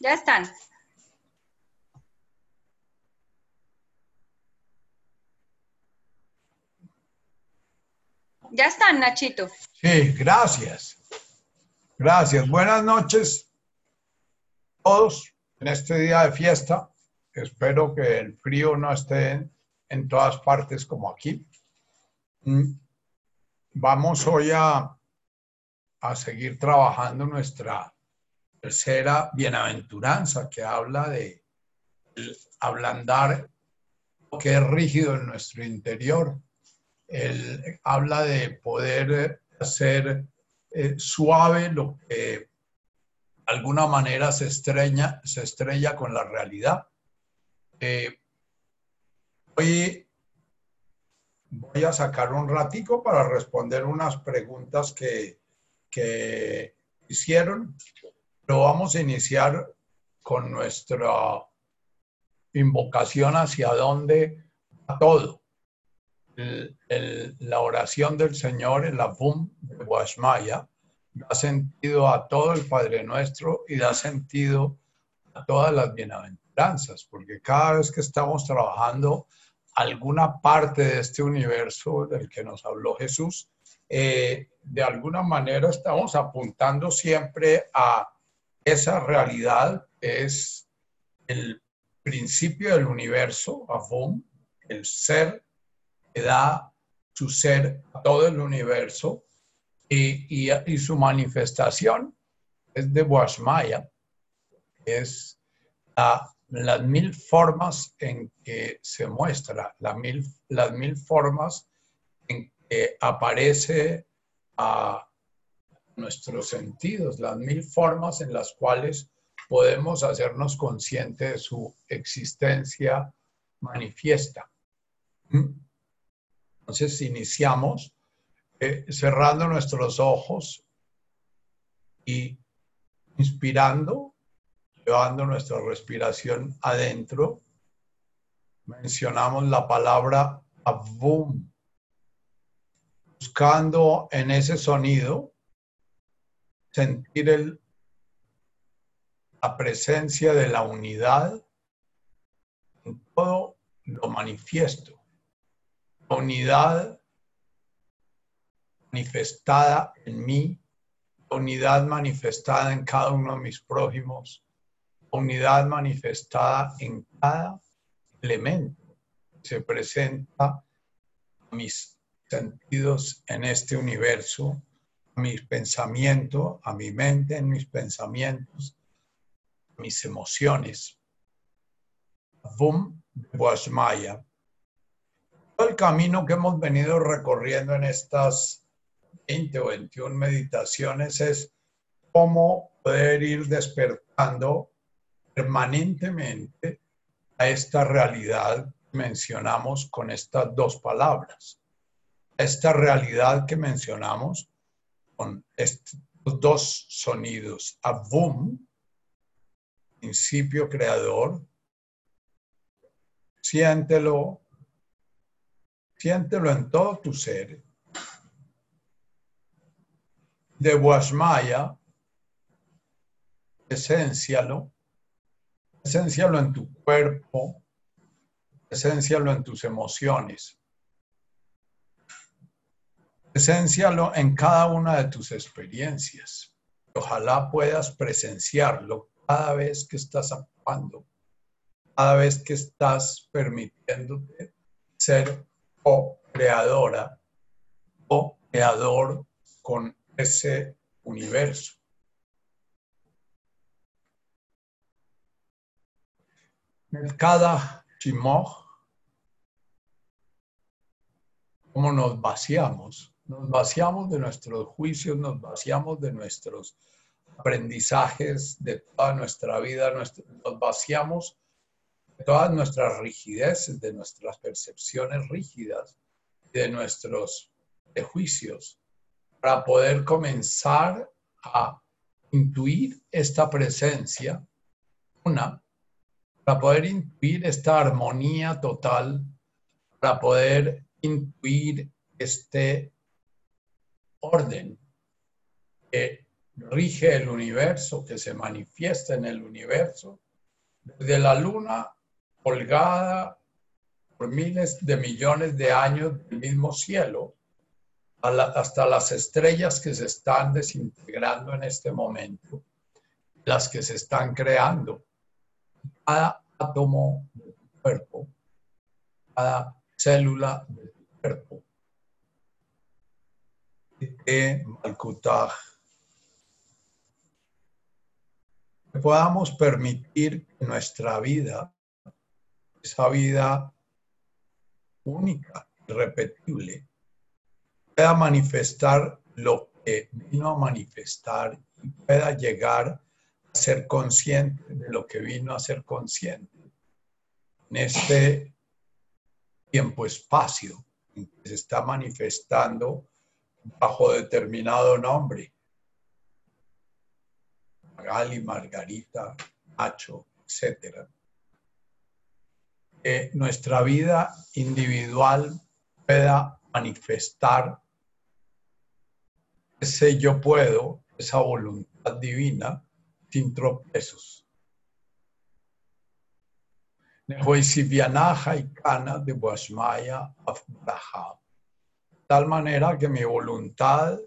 Ya están. Ya están, Nachito. Sí, gracias. Gracias. Buenas noches a todos en este día de fiesta. Espero que el frío no esté en, todas partes como aquí. Mm. Vamos hoy a, a seguir trabajando nuestra tercera bienaventuranza que habla de ablandar lo que es rígido en nuestro interior. Él habla de poder hacer eh, suave lo que de alguna manera se, estrella, se estrella con la realidad. Eh, hoy voy a sacar un ratico para responder unas preguntas que, que hicieron pero vamos a iniciar con nuestra invocación hacia dónde a todo. la oración del Señor, el Abum de Guashmaya, da sentido a todo el Padre Nuestro y da sentido a todas las bienaventuranzas, porque cada vez que estamos trabajando alguna parte de este universo del que nos habló Jesús, eh, de alguna manera estamos apuntando siempre a esa realidad es el principio del universo, el ser que da su ser a todo el universo y, su manifestación es de Guasmaya, es las mil formas en que se muestra, mil, las mil formas en que aparece a nuestros sentidos, las mil formas en las cuales podemos hacernos conscientes de su existencia manifiesta. Entonces iniciamos eh, cerrando nuestros ojos y inspirando, llevando nuestra respiración adentro. Mencionamos la palabra avum, buscando en ese sonido sentir la presencia de la unidad en todo lo manifiesto. La unidad manifestada en mí, la unidad manifestada en cada uno de mis prójimos, la unidad manifestada en cada elemento que se presenta a mis sentidos en este universo mis pensamientos, a mi mente, en mis pensamientos, mis emociones. Vum Maya. Todo el camino que hemos venido recorriendo en estas 20 o 21 meditaciones es cómo poder ir despertando permanentemente a esta realidad que mencionamos con estas dos palabras. Esta realidad que mencionamos con estos dos sonidos, Avum, principio creador, siéntelo, siéntelo en todo tu ser. De Washmaya, esencialo, esencialo en tu cuerpo, esencialo en tus emociones. Presencialo en cada una de tus experiencias. Ojalá puedas presenciarlo cada vez que estás actuando, cada vez que estás permitiéndote ser co-creadora o creador con ese universo. Cada chimoj, cómo nos vaciamos nos vaciamos de nuestros juicios, nos vaciamos de nuestros aprendizajes, de toda nuestra vida, nos vaciamos de todas nuestras rigideces, de nuestras percepciones rígidas, de nuestros juicios, para poder comenzar a intuir esta presencia, una, para poder intuir esta armonía total, para poder intuir este orden que rige el universo, que se manifiesta en el universo, desde la luna colgada por miles de millones de años del mismo cielo, hasta las estrellas que se están desintegrando en este momento, las que se están creando. Cada átomo de tu cuerpo, cada célula de tu cuerpo. Que podamos permitir que nuestra vida, esa vida única, irrepetible, pueda manifestar lo que vino a manifestar y pueda llegar a ser consciente de lo que vino a ser consciente en este tiempo-espacio en que se está manifestando bajo determinado nombre. Magali, Margarita, Nacho, etc. Que nuestra vida individual pueda manifestar ese yo puedo, esa voluntad divina, sin tropiezos. y de Boashmaya Tal manera que mi voluntad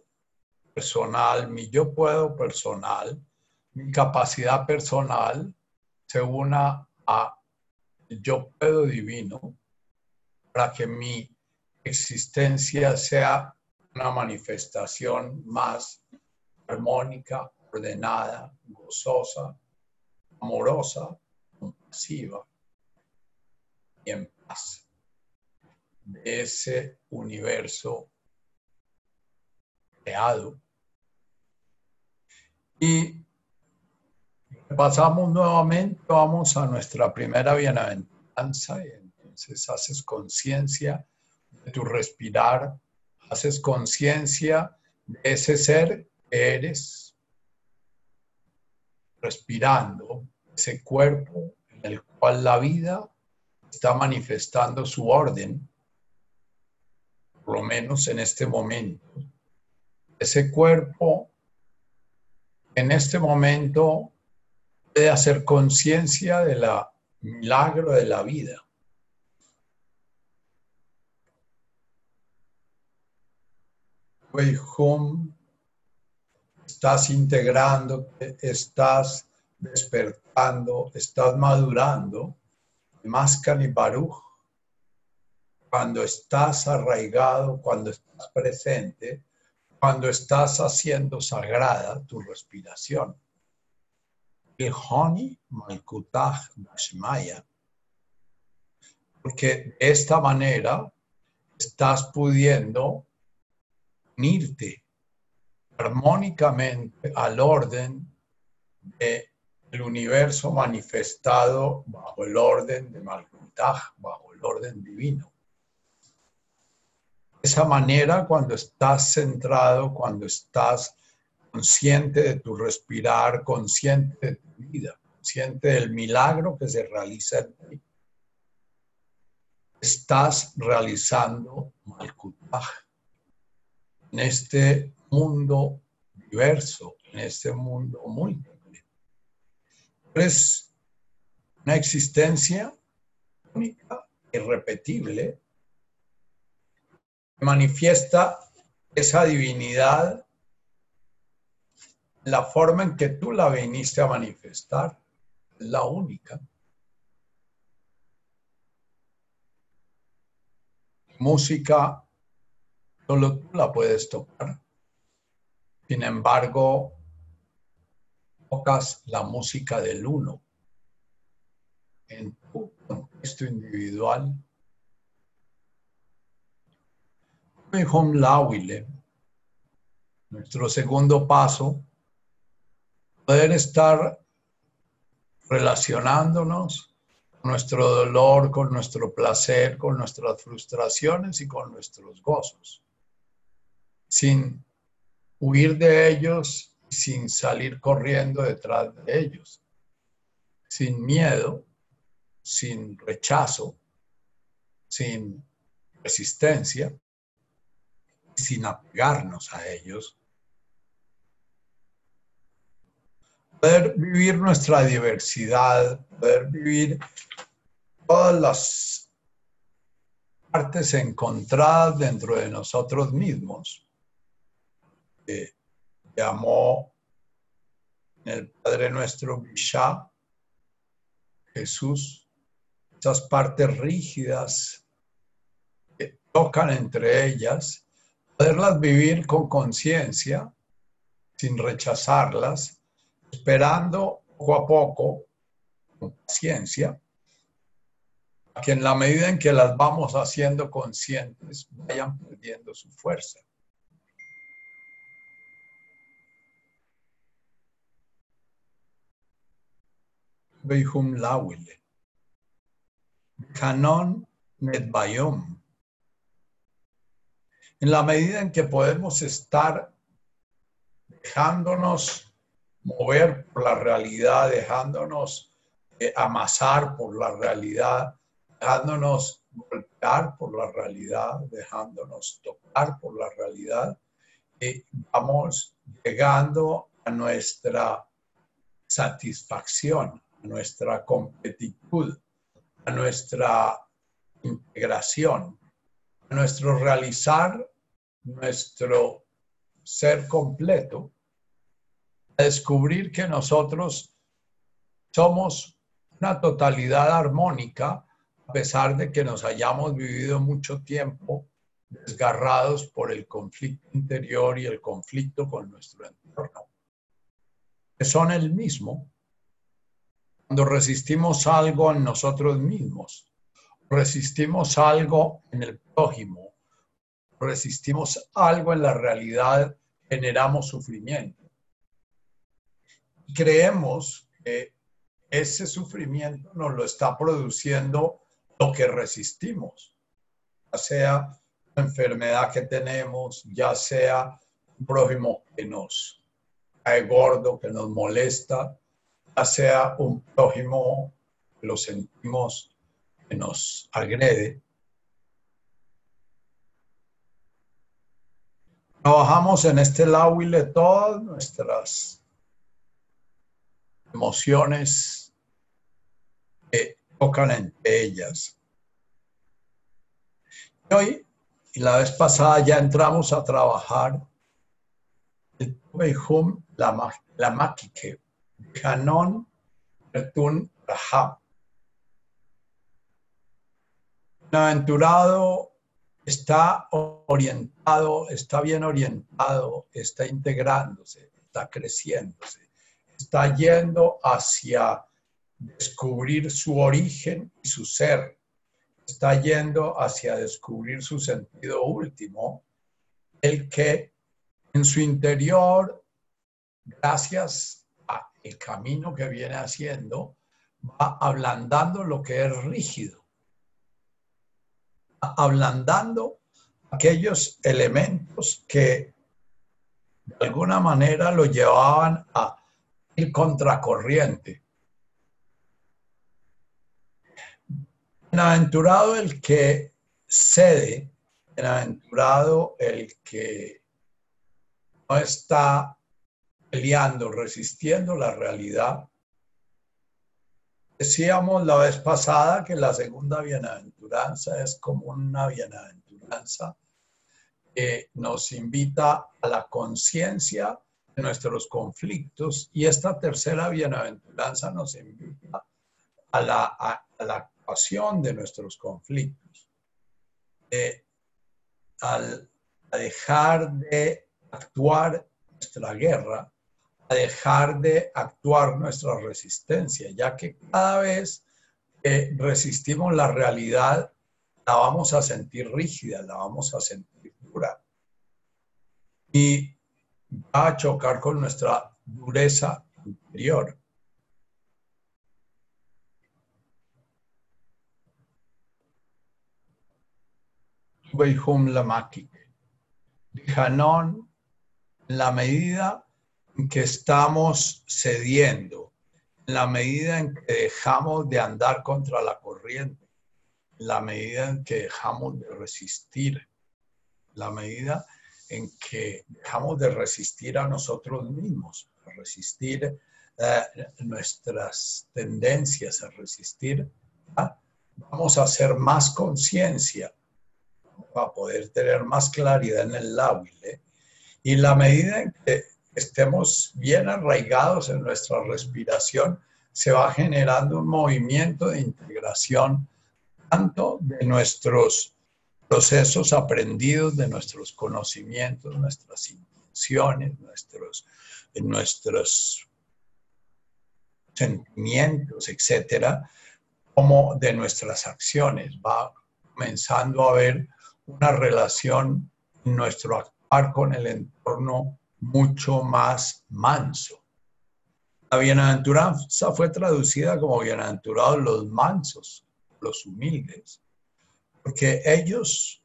personal, mi yo puedo personal, mi capacidad personal se una a yo puedo divino para que mi existencia sea una manifestación más armónica, ordenada, gozosa, amorosa, compasiva y en paz de ese universo creado. Y pasamos nuevamente, vamos a nuestra primera bienaventuranza y entonces haces conciencia de tu respirar haces conciencia de ese ser que eres, respirando, ese cuerpo en el cual la vida está manifestando su orden, lo menos en este momento. Ese cuerpo en este momento puede hacer conciencia de la milagro de la vida. home, estás integrando, estás despertando, estás madurando. Más Baruch, cuando estás arraigado, cuando estás presente, cuando estás haciendo sagrada tu respiración. Malkutach Mashmaya. Porque de esta manera estás pudiendo unirte armónicamente al orden del universo manifestado bajo el orden de Malkutaj, bajo el orden divino. Esa manera, cuando estás centrado, cuando estás consciente de tu respirar, consciente de tu vida, consciente del milagro que se realiza en ti, estás realizando Malkutaj en este mundo diverso, en este mundo múltiple. Es una existencia única, irrepetible, manifiesta esa divinidad la forma en que tú la viniste a manifestar, es la única. Música Solo tú la puedes tocar. Sin embargo, tocas la música del uno en tu contexto individual. Nuestro segundo paso, poder estar relacionándonos con nuestro dolor, con nuestro placer, con nuestras frustraciones y con nuestros gozos sin huir de ellos, sin salir corriendo detrás de ellos, sin miedo, sin rechazo, sin resistencia, sin apegarnos a ellos, poder vivir nuestra diversidad, poder vivir todas las partes encontradas dentro de nosotros mismos. Llamó el Padre nuestro Bishá, Jesús, esas partes rígidas que tocan entre ellas, poderlas vivir con conciencia, sin rechazarlas, esperando poco a poco, con paciencia, que en la medida en que las vamos haciendo conscientes, vayan perdiendo su fuerza. Lawile. Canon. En la medida en que podemos estar dejándonos mover por la realidad, dejándonos eh, amasar por la realidad, dejándonos golpear por la realidad, dejándonos tocar por la realidad, y vamos llegando a nuestra satisfacción, a nuestra completitud, a nuestra integración, nuestro realizar nuestro ser completo, a descubrir que nosotros somos una totalidad armónica, a pesar de que nos hayamos vivido mucho tiempo desgarrados por el conflicto interior y el conflicto con nuestro entorno, que son el mismo, cuando resistimos algo en nosotros mismos, resistimos algo en el prójimo, resistimos algo en la realidad, generamos sufrimiento. Creemos que ese sufrimiento nos lo está produciendo lo que resistimos, ya sea la enfermedad que tenemos, ya sea un prójimo que nos cae gordo, que nos molesta, sea un prójimo que lo sentimos nos agrede. Trabajamos en este de todas nuestras emociones que tocan entre ellas. Y hoy, y la vez pasada, ya entramos a trabajar el la, la maquique, Canon Bertun Rahab. Bienaventurado está orientado, está bien orientado, está integrándose, está creciéndose, está yendo hacia descubrir su origen y su ser, está yendo hacia descubrir su sentido último, el que en su interior, gracias el camino que viene haciendo va ablandando lo que es rígido, ablandando aquellos elementos que de alguna manera lo llevaban a ir contracorriente. Bienaventurado el que cede, bienaventurado el que no está peleando, resistiendo la realidad. Decíamos la vez pasada que la segunda bienaventuranza es como una bienaventuranza que nos invita a la conciencia de nuestros conflictos y esta tercera bienaventuranza nos invita a la, a, la actuación de nuestros conflictos, al, a dejar de actuar nuestra guerra a dejar de actuar nuestra resistencia, ya que cada vez que resistimos la realidad, la vamos a sentir rígida, la vamos a sentir dura. Y va a chocar con nuestra dureza interior. Hanon, la medida que estamos cediendo, en la medida en que dejamos de andar contra la corriente, en la medida en que dejamos de resistir, la medida en que dejamos de resistir a nosotros mismos, resistir eh, nuestras tendencias a resistir, vamos a hacer más conciencia para poder tener más claridad en el lábile. Y la medida en que estemos bien arraigados en nuestra respiración, se va generando un movimiento de integración tanto de nuestros procesos aprendidos, de nuestros conocimientos, nuestras intenciones, nuestros, nuestros sentimientos, etcétera, como de nuestras acciones. Va comenzando a haber una relación en nuestro actuar con el entorno mucho más manso. La bienaventuranza fue traducida como bienaventurados los mansos, los humildes, porque ellos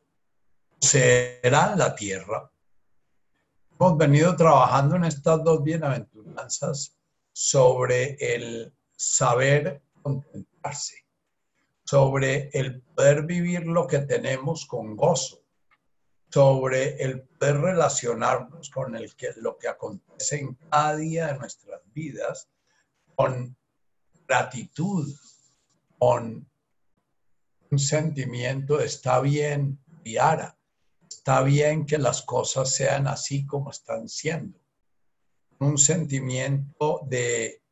serán la tierra. Hemos venido trabajando en estas dos bienaventuranzas sobre el saber contentarse, sobre el poder vivir lo que tenemos con gozo, sobre el poder relacionarnos con el que, lo que acontece en cada día de nuestras vidas con gratitud, con un sentimiento de está bien, Viara, está bien que las cosas sean así como están siendo. Un sentimiento de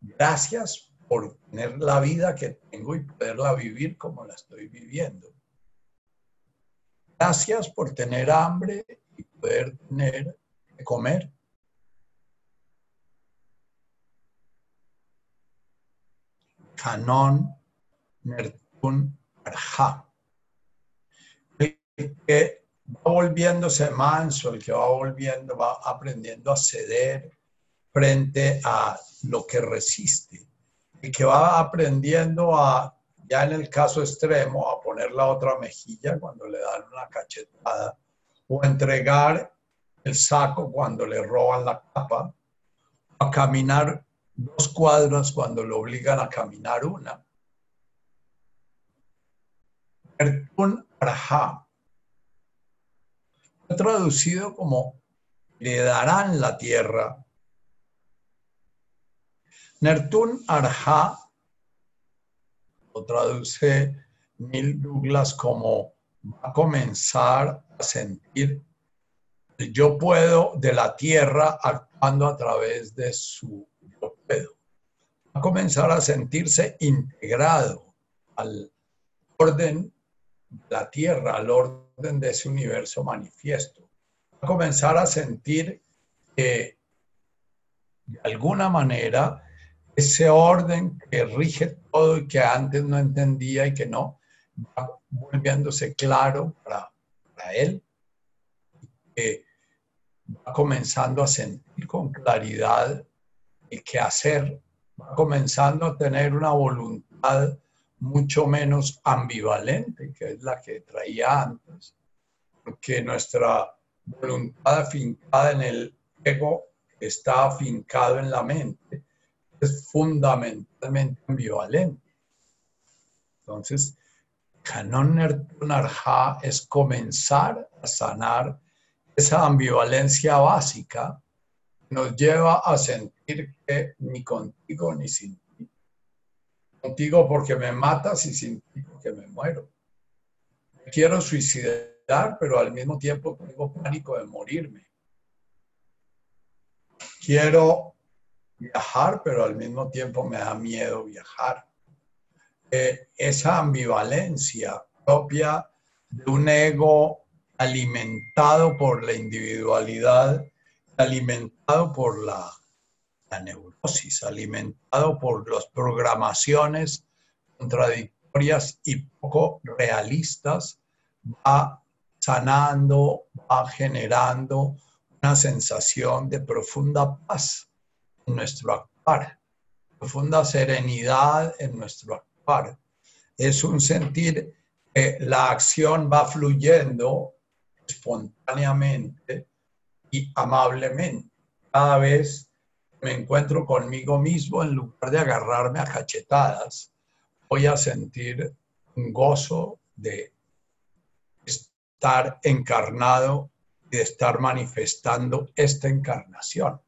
gracias por tener la vida que tengo y poderla vivir como la estoy viviendo. Gracias por tener hambre y poder tener que comer. Canon Nertun Arja. El que va volviéndose manso, el que va volviendo, va aprendiendo a ceder frente a lo que resiste. El que va aprendiendo a ya en el caso extremo, a poner la otra mejilla cuando le dan una cachetada, o entregar el saco cuando le roban la capa, a caminar dos cuadras cuando lo obligan a caminar una. Ertun Arha, traducido como le darán la tierra. Nertun Arha lo traduce Neil Douglas como va a comenzar a sentir yo puedo de la tierra actuando a través de su yo. Va a comenzar a sentirse integrado al orden de la tierra, al orden de ese universo manifiesto. Va a comenzar a sentir que de alguna manera ese orden que rige todo y que antes no entendía y que no, va volviéndose claro para, él, que va comenzando a sentir con claridad el qué hacer, va comenzando a tener una voluntad mucho menos ambivalente, que es la que traía antes, porque nuestra voluntad afincada en el ego está afincado en la mente es fundamentalmente ambivalente. Entonces, Canon Narja es comenzar a sanar esa ambivalencia básica que nos lleva a sentir que ni contigo ni sin ti. Contigo porque me matas y sin ti porque me muero. quiero suicidar, pero al mismo tiempo tengo pánico de morirme. Quiero viajar, pero al mismo tiempo me da miedo viajar. Eh, esa ambivalencia propia de un ego alimentado por la individualidad, alimentado por la, la neurosis, alimentado por las programaciones contradictorias y poco realistas, va sanando, va generando una sensación de profunda paz nuestro actuar, profunda serenidad en nuestro actuar. Es un sentir que la acción va fluyendo espontáneamente y amablemente. Cada vez me encuentro conmigo mismo, en lugar de agarrarme a cachetadas, voy a sentir un gozo de estar encarnado y de estar manifestando esta encarnación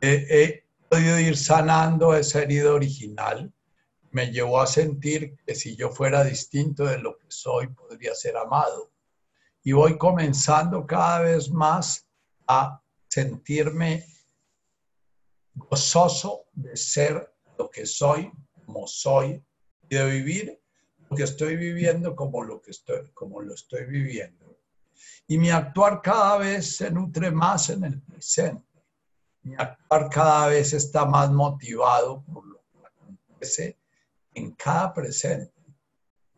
he podido ir sanando esa herida original. Me llevó a sentir que si yo fuera distinto de lo que soy, podría ser amado. Y voy comenzando cada vez más a sentirme gozoso de ser lo que soy, como soy, y de vivir lo que estoy viviendo como lo que estoy, como lo estoy viviendo. Y mi actuar cada vez se nutre más en el presente. Mi actuar cada vez está más motivado por lo que acontece en cada presente.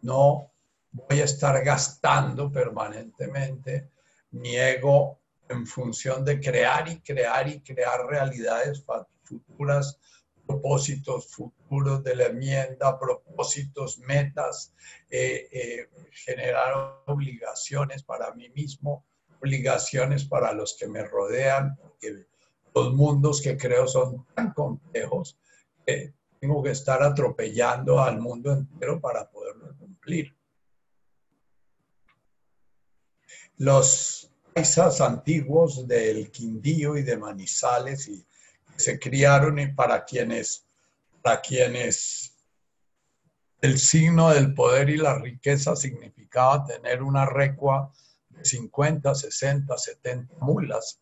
No voy a estar gastando permanentemente mi ego en función de crear y crear y crear realidades futuras, propósitos futuros de la enmienda, propósitos, metas, eh, eh, generar obligaciones para mí mismo, obligaciones para los que me rodean, los mundos que creo son tan complejos que tengo que estar atropellando al mundo entero para poderlo cumplir. Los paisas antiguos del Quindío y de Manizales y se criaron y para quienes, para quienes el signo del poder y la riqueza significaba tener una recua de 50, 60, 70 mulas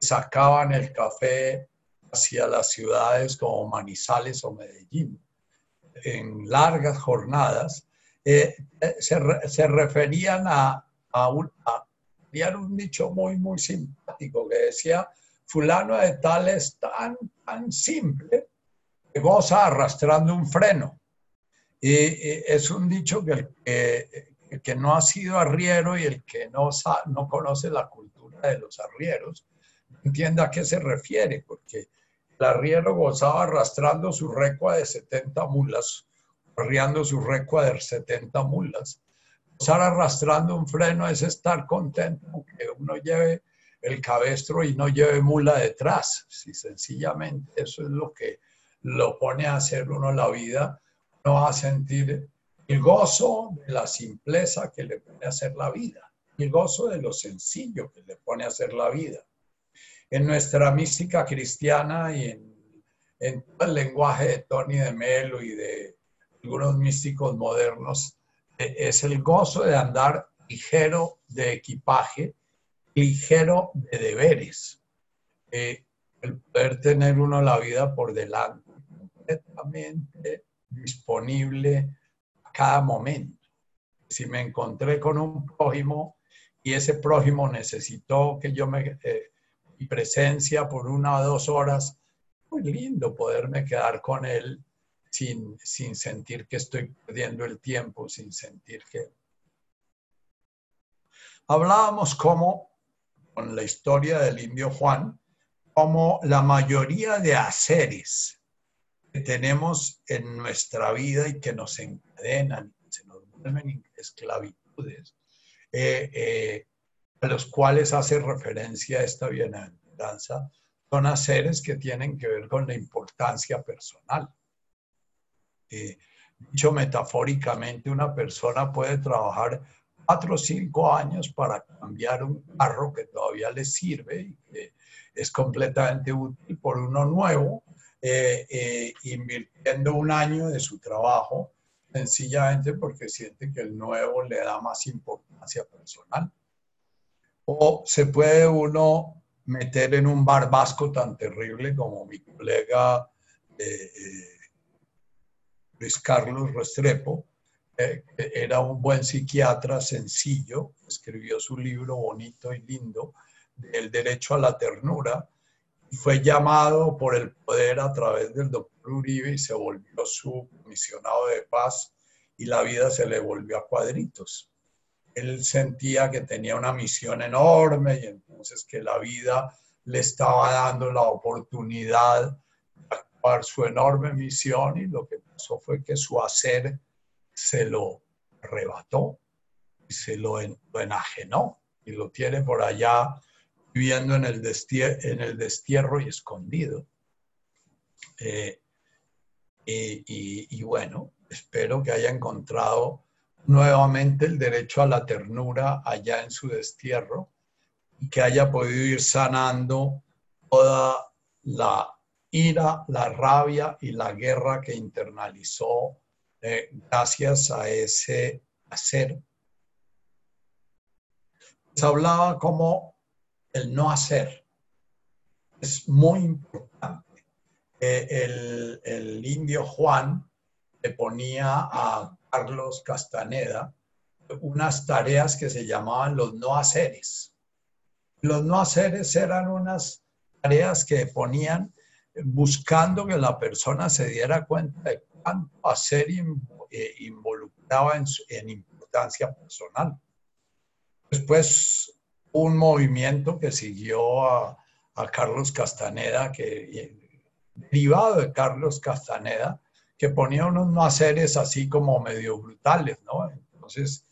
sacaban el café hacia las ciudades como Manizales o Medellín en largas jornadas, eh, eh, se, referían a, a, un, a, un dicho muy, muy simpático que decía, fulano de tal es tan, tan simple que goza arrastrando un freno. Y, es un dicho que el, que no ha sido arriero y el que no, no conoce la cultura de los arrieros, entienda a qué se refiere, porque el arriero gozaba arrastrando su recua de 70 mulas, arriando su recua de 70 mulas. Gozar arrastrando un freno es estar contento que uno lleve el cabestro y no lleve mula detrás. Si sencillamente eso es lo que lo pone a hacer uno la vida, uno va a sentir el gozo de la simpleza que le pone a hacer la vida, el gozo de lo sencillo que le pone a hacer la vida en nuestra mística cristiana y en, todo el lenguaje de Tony de Melo y de algunos místicos modernos, e, es el gozo de andar ligero de equipaje, ligero de deberes. Eh, el poder tener uno la vida por delante, completamente disponible a cada momento. Si me encontré con un prójimo y ese prójimo necesitó que yo me eh, y presencia por una o dos horas, muy lindo poderme quedar con él sin, sin sentir que estoy perdiendo el tiempo, sin sentir que... Hablábamos como, con la historia del indio Juan, como la mayoría de haceres que tenemos en nuestra vida y que nos encadenan, se nos vuelven esclavitudes, eh, eh, a los cuales hace referencia esta bienaventuranza, son haceres que tienen que ver con la importancia personal. Eh, dicho metafóricamente, una persona puede trabajar cuatro o cinco años para cambiar un carro que todavía le sirve y que es completamente útil por uno nuevo, eh, eh, invirtiendo un año de su trabajo sencillamente porque siente que el nuevo le da más importancia personal. O se puede uno meter en un bar vasco tan terrible como mi colega eh, eh, Luis Carlos Restrepo, eh, que era un buen psiquiatra sencillo, escribió su libro bonito y lindo, El derecho a la ternura, y fue llamado por el poder a través del doctor Uribe y se volvió su comisionado de paz y la vida se le volvió a cuadritos él sentía que tenía una misión enorme y entonces que la vida le estaba dando la oportunidad de actuar su enorme misión y lo que pasó fue que su hacer se lo arrebató y se lo, enajenó y lo tiene por allá viviendo en el, destierro y escondido. Eh, y bueno, espero que haya encontrado nuevamente el derecho a la ternura allá en su destierro y que haya podido ir sanando toda la ira, la rabia y la guerra que internalizó eh, gracias a ese hacer. Se hablaba como el no hacer. Es muy importante. El, el indio Juan le ponía a Carlos Castaneda unas tareas que se llamaban los no haceres. Los no haceres eran unas tareas que ponían buscando que la persona se diera cuenta de cuánto hacer eh, involucraba en, importancia personal. Después, un movimiento que siguió a, Carlos Castaneda, que derivado de Carlos Castaneda, que ponía unos no haceres así como medio brutales, ¿no? Entonces,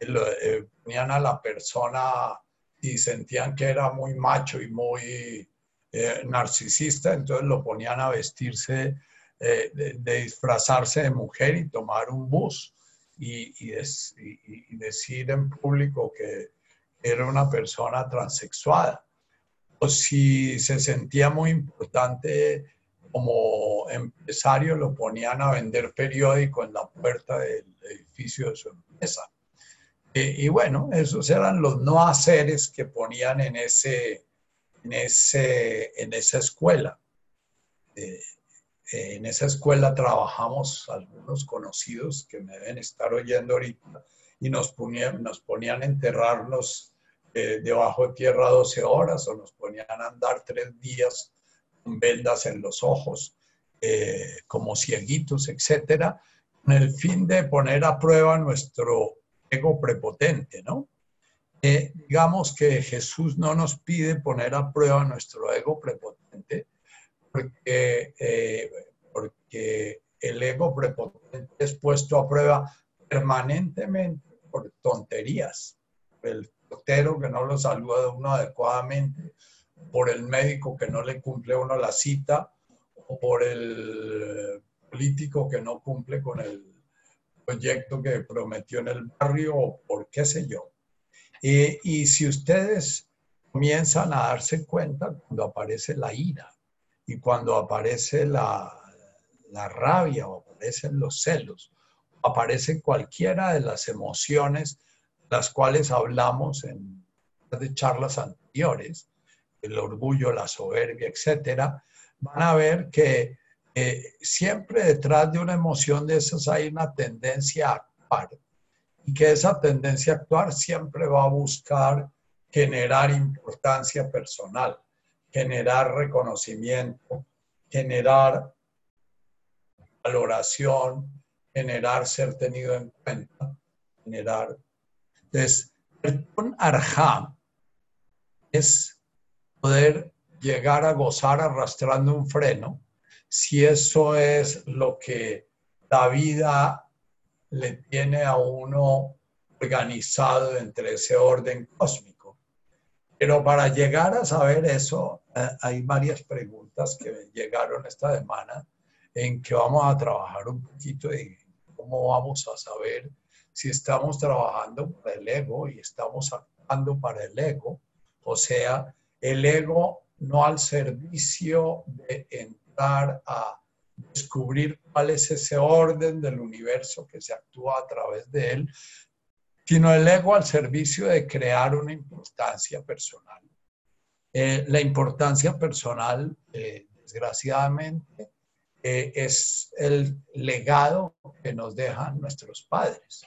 eh, ponían a la persona y sentían que era muy macho y muy eh, narcisista, entonces lo ponían a vestirse, eh, de, disfrazarse de mujer y tomar un bus y, decir en público que era una persona transexuada. O si se sentía muy importante como empresario, lo ponían a vender periódico en la puerta del edificio de su empresa. y bueno, esos eran los no haceres que ponían en ese, en, ese, en esa escuela. Eh, en esa escuela trabajamos algunos conocidos que me deben estar oyendo ahorita y nos ponían, nos ponían a enterrarnos eh, debajo de tierra 12 horas o nos ponían a andar tres días vendas en los ojos, eh, como cieguitos, etcétera, con el fin de poner a prueba nuestro ego prepotente, ¿no? digamos que Jesús no nos pide poner a prueba nuestro ego prepotente, porque, eh, porque el ego prepotente es puesto a prueba permanentemente por tonterías, por el portero que no lo saluda uno adecuadamente, por el médico que no le cumple uno la cita, o por el político que no cumple con el proyecto que prometió en el barrio, o por qué sé yo. Y si ustedes comienzan a darse cuenta cuando aparece la ira y cuando aparece la, la rabia o aparecen los celos, aparece cualquiera de las emociones las cuales hablamos en de charlas anteriores, el orgullo, la soberbia, etcétera, van a ver que eh, siempre detrás de una emoción de esas hay una tendencia a actuar y que esa tendencia a actuar siempre va a buscar generar importancia personal, generar reconocimiento, generar valoración, generar ser tenido en cuenta, generar. Entonces, ton arjam es poder llegar a gozar arrastrando un freno, si eso es lo que la vida le tiene a uno organizado entre ese orden cósmico. Pero para llegar a saber eso, eh, hay varias preguntas que llegaron esta semana en que vamos a trabajar un poquito de cómo vamos a saber si estamos trabajando para el ego y estamos actuando para el ego, o sea, el ego no al servicio de entrar a descubrir cuál es ese orden del universo que se actúa a través de él, sino el ego al servicio de crear una importancia personal. Eh, la importancia personal, eh, desgraciadamente, eh, es el legado que nos dejan nuestros padres.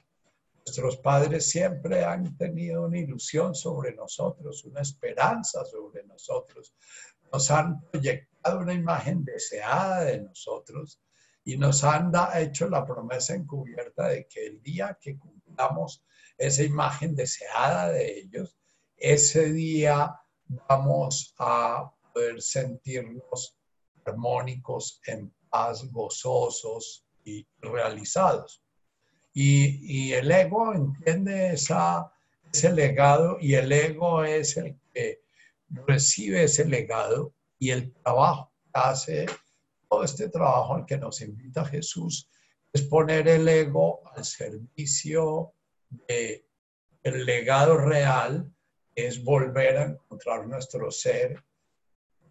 Nuestros padres siempre han tenido una ilusión sobre nosotros, una esperanza sobre nosotros. Nos han proyectado una imagen deseada de nosotros y nos han hecho la promesa encubierta de que el día que cumplamos esa imagen deseada de ellos, ese día vamos a poder sentirnos armónicos, en paz, gozosos y realizados. Y, el ego entiende ese legado y el ego es el que recibe ese legado y el trabajo que hace, todo este trabajo al que nos invita Jesús, es poner el ego al servicio del legado real, es volver a encontrar nuestro ser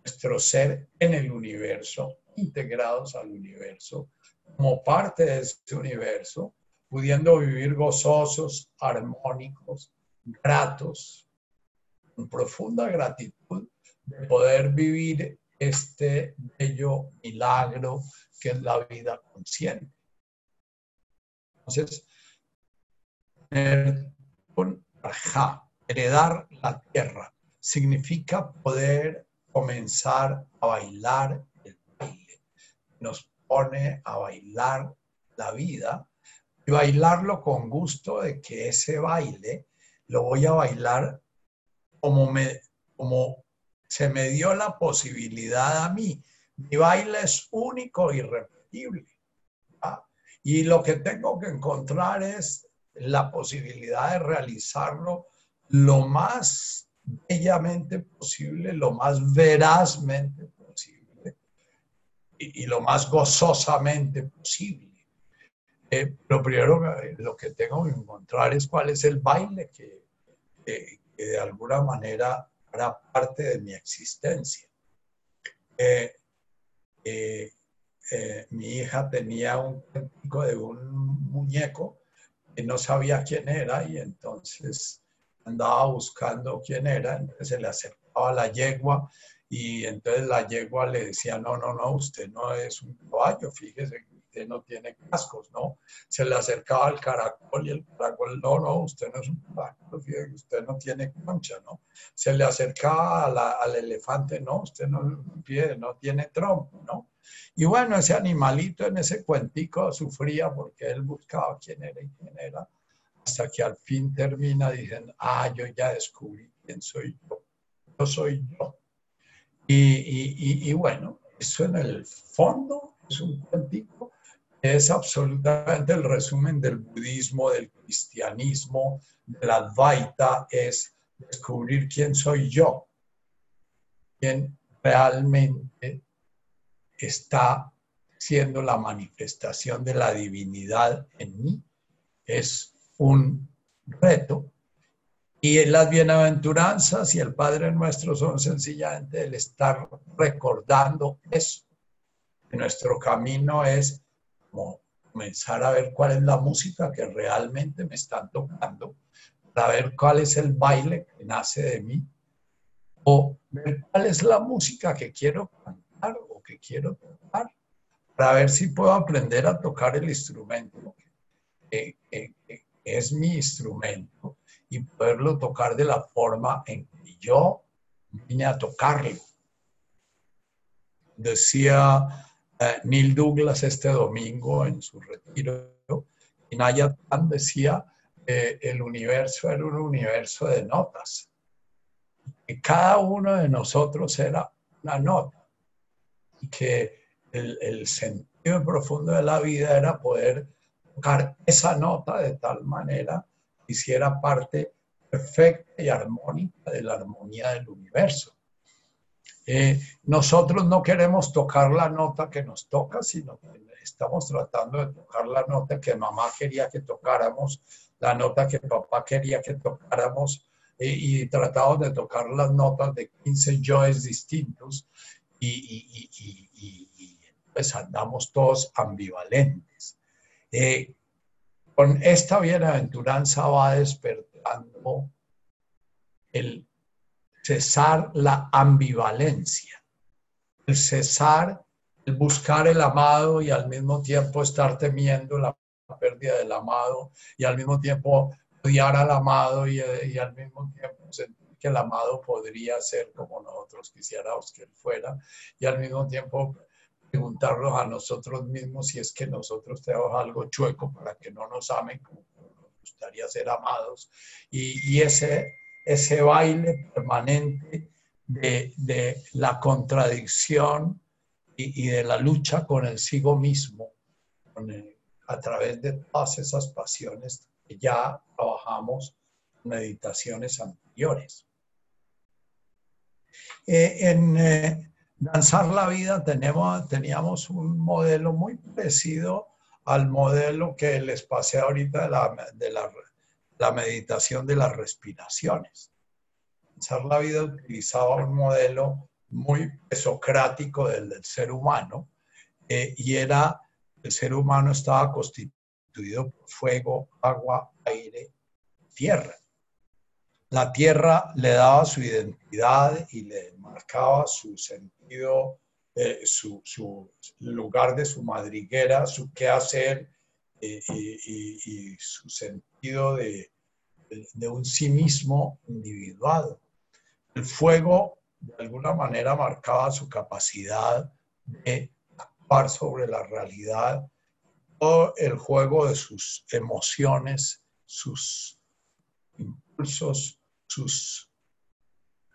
nuestro ser en el universo, integrados al universo, como parte de ese universo, pudiendo vivir gozosos, armónicos, gratos, con profunda gratitud de poder vivir este bello milagro que es la vida consciente. Entonces, heredar la tierra, significa poder comenzar a bailar el baile. Nos pone a bailar la vida y bailarlo con gusto de que ese baile lo voy a bailar como, me, como se me dio la posibilidad a mí. Mi baile es único irrepetible. Y lo que tengo que encontrar es la posibilidad de realizarlo lo más bellamente posible, lo más verazmente posible y, lo más gozosamente posible. Eh, lo primero lo que tengo que encontrar es cuál es el baile que, de alguna manera hará parte de mi existencia. Eh, eh, mi hija tenía un de un muñeco que no sabía quién era y entonces andaba buscando quién era, entonces se le acercaba la yegua y entonces la yegua le decía, no, no, no, usted no es un caballo, fíjese no tiene cascos, ¿no? Se le acercaba al caracol y el caracol, no, no, usted no es un que usted no tiene concha, ¿no? Se le acercaba al elefante, no, usted no, no tiene trompo, ¿no? Y bueno, ese animalito en ese cuentico sufría porque él buscaba quién era y quién era hasta que al fin termina diciendo, ah, yo ya descubrí quién soy yo, yo soy yo. Y, bueno, eso en el fondo es un cuentico, es absolutamente el resumen del budismo, del cristianismo, de la Advaita, es descubrir quién soy yo, quién realmente está siendo la manifestación de la divinidad en mí. Es un reto. Y las bienaventuranzas y el Padre Nuestro son sencillamente el estar recordando eso. nuestro camino es como comenzar a ver cuál es la música que realmente me están tocando, para ver cuál es el baile que nace de mí, o ver cuál es la música que quiero cantar o que quiero tocar, para ver si puedo aprender a tocar el instrumento es mi instrumento y poderlo tocar de la forma en que yo vine a tocarlo. Decía Neil Douglas este domingo en su retiro, y Nayatan decía, que el universo era un universo de notas, que cada uno de nosotros era una nota, y que el, el sentido profundo de la vida era poder tocar esa nota de tal manera que hiciera parte perfecta y armónica de la armonía del universo. Eh, nosotros no queremos tocar la nota que nos toca, sino que estamos tratando de tocar la nota que mamá quería que tocáramos, la nota que papá quería que tocáramos, eh, y tratamos de tocar las notas de 15 yoes distintos y, y, y, y pues andamos todos ambivalentes. Eh, con esta bienaventuranza va despertando el cesar la ambivalencia, el cesar, el buscar el amado y al mismo tiempo estar temiendo la pérdida del amado y al mismo tiempo odiar al amado y, y al mismo tiempo sentir que el amado podría ser como nosotros quisiéramos que él fuera y al mismo tiempo preguntarnos a nosotros mismos si es que nosotros tenemos algo chueco para que no nos amen como nos gustaría ser amados. Y, ese, ese baile permanente de, la contradicción y, de la lucha con el sigo mismo, a través de todas esas pasiones que ya trabajamos en meditaciones anteriores. Eh, en, eh, Danzar la vida tenemos, teníamos un modelo muy parecido al modelo que les pasé ahorita de la, de la, meditación de las respiraciones. Danzar la vida utilizaba un modelo muy socrático del, ser humano, eh, y era, el ser humano estaba constituido por fuego, agua, aire, tierra. La tierra le daba su identidad y le marcaba su sentido, eh, su, lugar de su madriguera, su qué hacer eh, y, su sentido de, un sí mismo individuado. El fuego de alguna manera marcaba su capacidad de actuar sobre la realidad, o el juego de sus emociones, sus impulsos, sus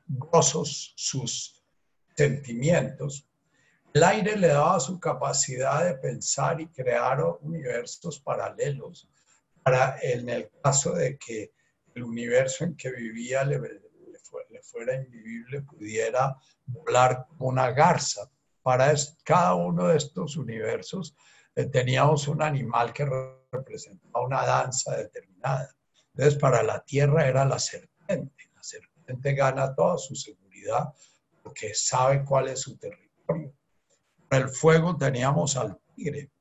gozos, sus sentimientos. El aire le daba su capacidad de pensar y crear universos paralelos para, en el caso de que el universo en que vivía le, fuera invivible, pudiera volar como una garza. Para cada uno de estos universos eh, teníamos un animal que representaba una danza determinada. Entonces, para la Tierra era la serpiente. La serpiente gana toda su seguridad porque sabe cuál es su territorio. El fuego teníamos al tigre,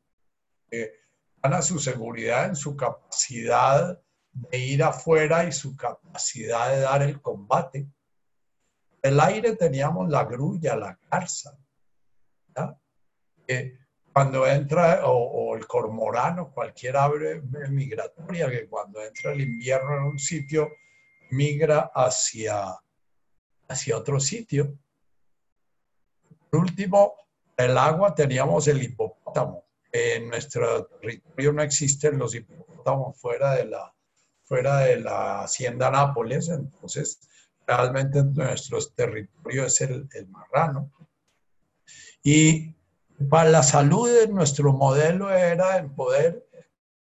gana su seguridad en su capacidad de ir afuera y su capacidad de dar el combate el aire teníamos la grulla, la garza. cuando entra, o, el cormorano, cualquier ave migratoria, que cuando entra el invierno en un sitio, migra hacia, hacia otro sitio. Por último, el agua teníamos el hipopótamo. En nuestro territorio no existen los hipopótamos fuera de la, fuera de la hacienda Nápoles, entonces realmente en nuestros territorios es el, marrano. Y para la salud nuestro modelo era el poder,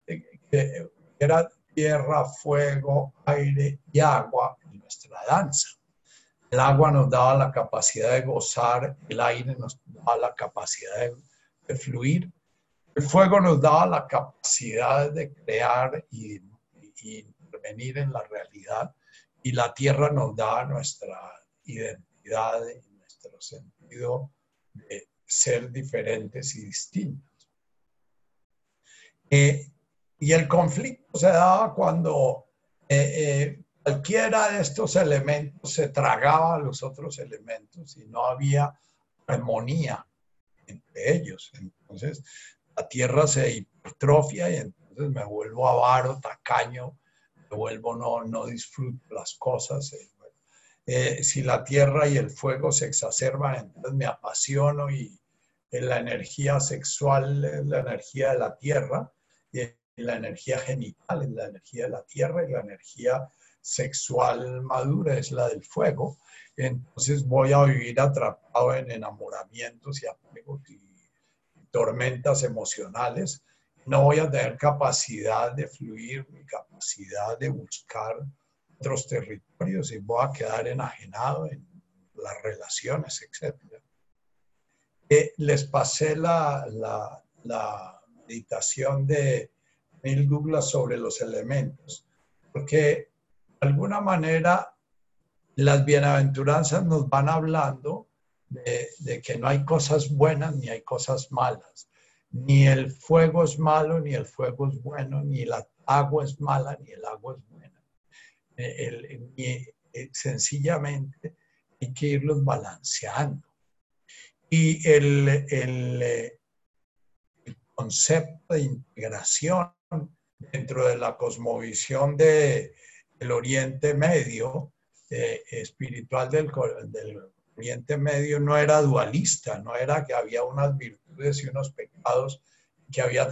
que era tierra, fuego, aire y agua en nuestra danza. El agua nos daba la capacidad de gozar, el aire nos daba la capacidad de, fluir, el fuego nos daba la capacidad de crear y, y intervenir en la realidad y la tierra nos da nuestra identidad y nuestro sentido de ser diferentes y distintos. Eh, y el conflicto se daba cuando eh, eh, cualquiera de estos elementos se tragaba a los otros elementos y no había armonía entre ellos. Entonces la tierra se hipertrofia y entonces me vuelvo avaro, tacaño, vuelvo, no, no disfruto las cosas. Eh, eh, si la tierra y el fuego se exacerban, entonces me apasiono y la energía sexual es la energía de la tierra, y la energía genital es la energía de la tierra y la energía sexual madura es la del fuego. Entonces voy a vivir atrapado en enamoramientos y apegos y tormentas emocionales no voy a tener capacidad de fluir, ni capacidad de buscar otros territorios y voy a quedar enajenado en las relaciones, etc. Eh, les pasé la, la, meditación de Neil Douglas sobre los elementos, porque alguna manera las bienaventuranzas nos van hablando de, que no hay cosas buenas ni hay cosas malas ni el fuego es malo, ni el fuego es bueno, ni la agua es mala, ni el agua es buena. Eh, sencillamente hay que irlos balanceando. Y el, el, concepto de integración dentro de la cosmovisión del Oriente Medio, eh, espiritual del, Oriente Medio no era dualista, no era que había unas virtudes y unos pecados, que había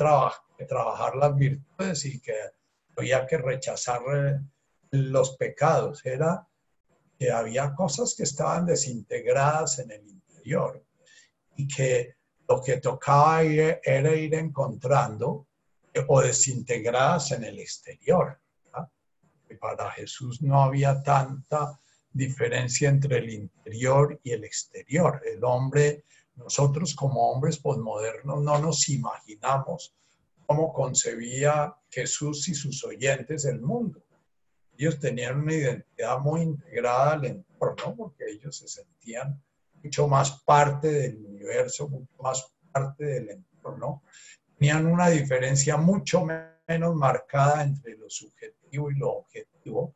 que trabajar las virtudes y que había que rechazar eh, los pecados. Era que había cosas que estaban desintegradas en el interior y que lo que tocaba era ir encontrando o desintegradas en el exterior. Para Jesús no había tanta diferencia entre el interior y el exterior. El hombre, nosotros como hombres posmodernos no nos imaginamos cómo concebía Jesús y sus oyentes el mundo. Ellos tenían una identidad muy integrada al entorno porque ellos se sentían mucho más parte del universo, mucho más parte del entorno, tenían una diferencia mucho menos marcada entre lo subjetivo y lo objetivo.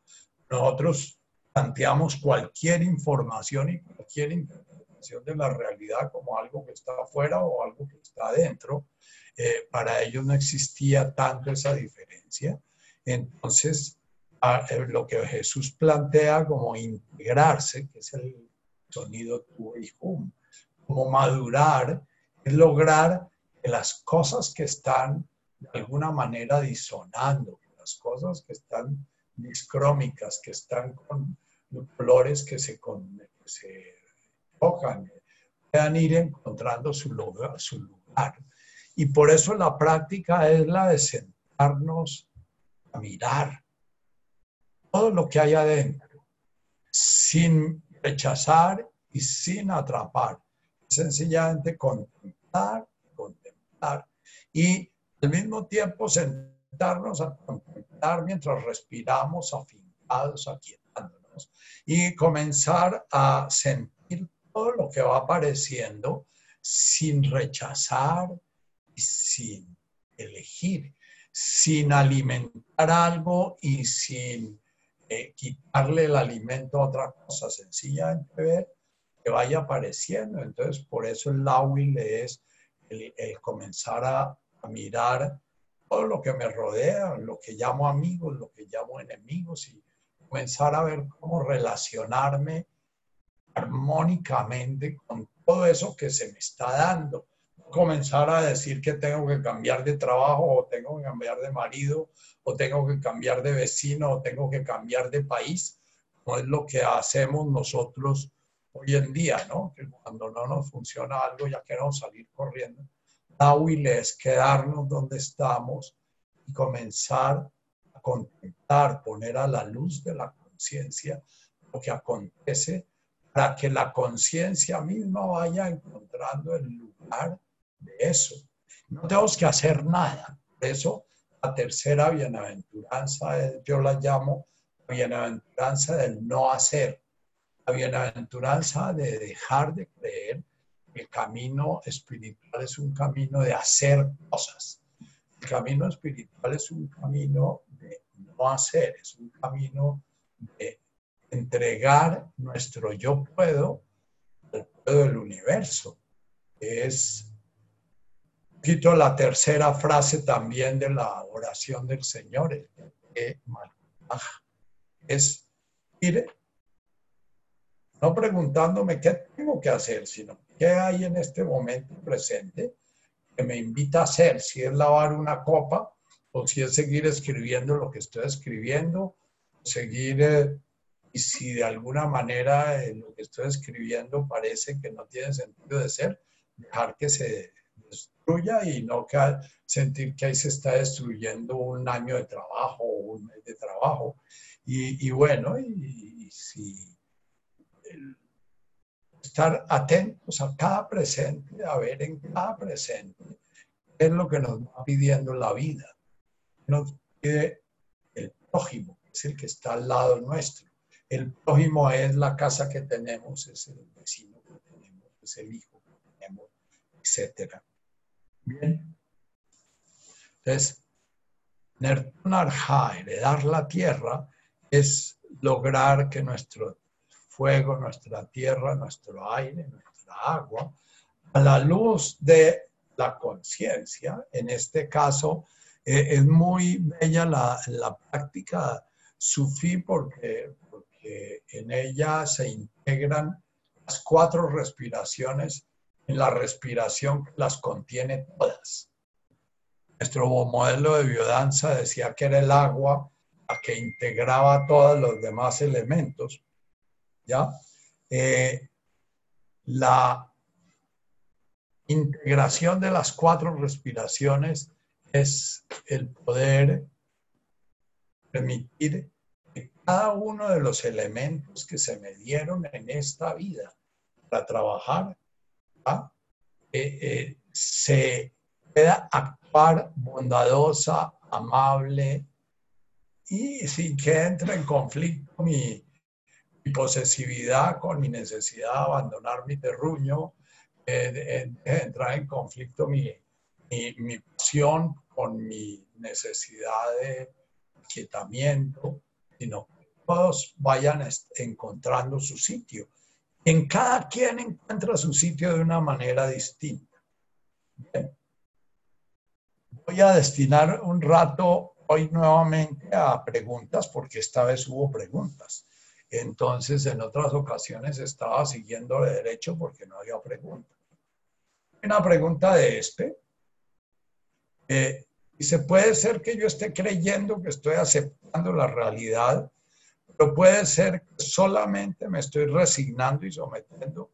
Nosotros planteamos cualquier información y cualquier interpretación de la realidad como algo que está afuera o algo que está adentro. Eh, para ellos no existía tanto esa diferencia. Entonces, eh, lo que Jesús plantea como integrarse, que es el sonido tu y hum, como madurar, es lograr que las cosas que están de alguna manera disonando, cosas que están discrómicas, que están con colores que se, con, se tocan, puedan ir encontrando su lugar, su lugar. Y por eso la práctica es la de sentarnos a mirar todo lo que hay adentro, sin rechazar y sin atrapar. Sencillamente contemplar, contemplar y al mismo tiempo a contemplar mientras respiramos afincados, aquietándonos y comenzar a sentir todo lo que va apareciendo sin rechazar y sin elegir, sin alimentar algo y sin eh, quitarle el alimento a otra cosa, sencillamente ver que vaya apareciendo. Entonces, por eso el Lawil es el, comenzar a, mirar todo lo que me rodea, lo que llamo amigos, lo que llamo enemigos y comenzar a ver cómo relacionarme armónicamente con todo eso que se me está dando. Comenzar a decir que tengo que cambiar de trabajo o tengo que cambiar de marido o tengo que cambiar de vecino o tengo que cambiar de país. No es lo que hacemos nosotros hoy en día, ¿no? Que cuando no nos funciona algo ya queremos salir corriendo. Huile es quedarnos donde estamos y comenzar a contemplar, poner a la luz de la conciencia lo que acontece para que la conciencia misma vaya encontrando el lugar de eso. No tenemos que hacer nada. Por eso la tercera bienaventuranza, yo la llamo bienaventuranza del no hacer, la bienaventuranza de dejar de creer el camino espiritual es un camino de hacer cosas. El camino espiritual es un camino de no hacer, es un camino de entregar nuestro yo puedo al puedo del universo. Es poquito la tercera frase también de la oración del Señor, es ir no preguntándome qué tengo que hacer, sino qué hay en este momento presente que me invita a hacer, si es lavar una copa o si es seguir escribiendo lo que estoy escribiendo, seguir, eh, y si de alguna manera eh, lo que estoy escribiendo parece que no tiene sentido de ser, dejar que se destruya y no que sentir que ahí se está destruyendo un año de trabajo o un mes de trabajo. Y, bueno, y, si estar atentos a cada presente, a ver en cada presente qué es lo que nos va pidiendo la vida. Nos pide el prójimo, es el que está al lado nuestro. El prójimo es la casa que tenemos, es el vecino que tenemos, es el hijo que tenemos, etcétera. Bien. Entonces, Nertunarja, heredar la tierra, es lograr que nuestro fuego, nuestra tierra, nuestro aire, nuestra agua, a la luz de la conciencia, en este caso, eh, es muy bella la, la práctica sufí porque, porque en ella se integran las cuatro respiraciones la respiración las contiene todas. Nuestro modelo de biodanza decía que era el agua la que integraba todos los demás elementos. ¿Ya? Eh, la integración de las cuatro respiraciones es el poder permitir que cada uno de los elementos que se me dieron en esta vida para trabajar eh, eh, se pueda actuar bondadosa, amable y sin que entre en conflicto mi, mi posesividad con mi necesidad de abandonar mi terruño, eh, entrar en conflicto mi, mi, mi pasión con mi necesidad de quietamiento, sino que todos vayan encontrando su sitio. En cada quien encuentra su sitio de una manera distinta. Voy a destinar un rato hoy nuevamente a preguntas porque esta vez hubo preguntas. Entonces, en otras ocasiones estaba siguiendo de derecho porque no había preguntas. Una pregunta de este. Eh, se puede ser que yo esté creyendo que estoy aceptando la realidad, pero puede ser que solamente me estoy resignando y sometiendo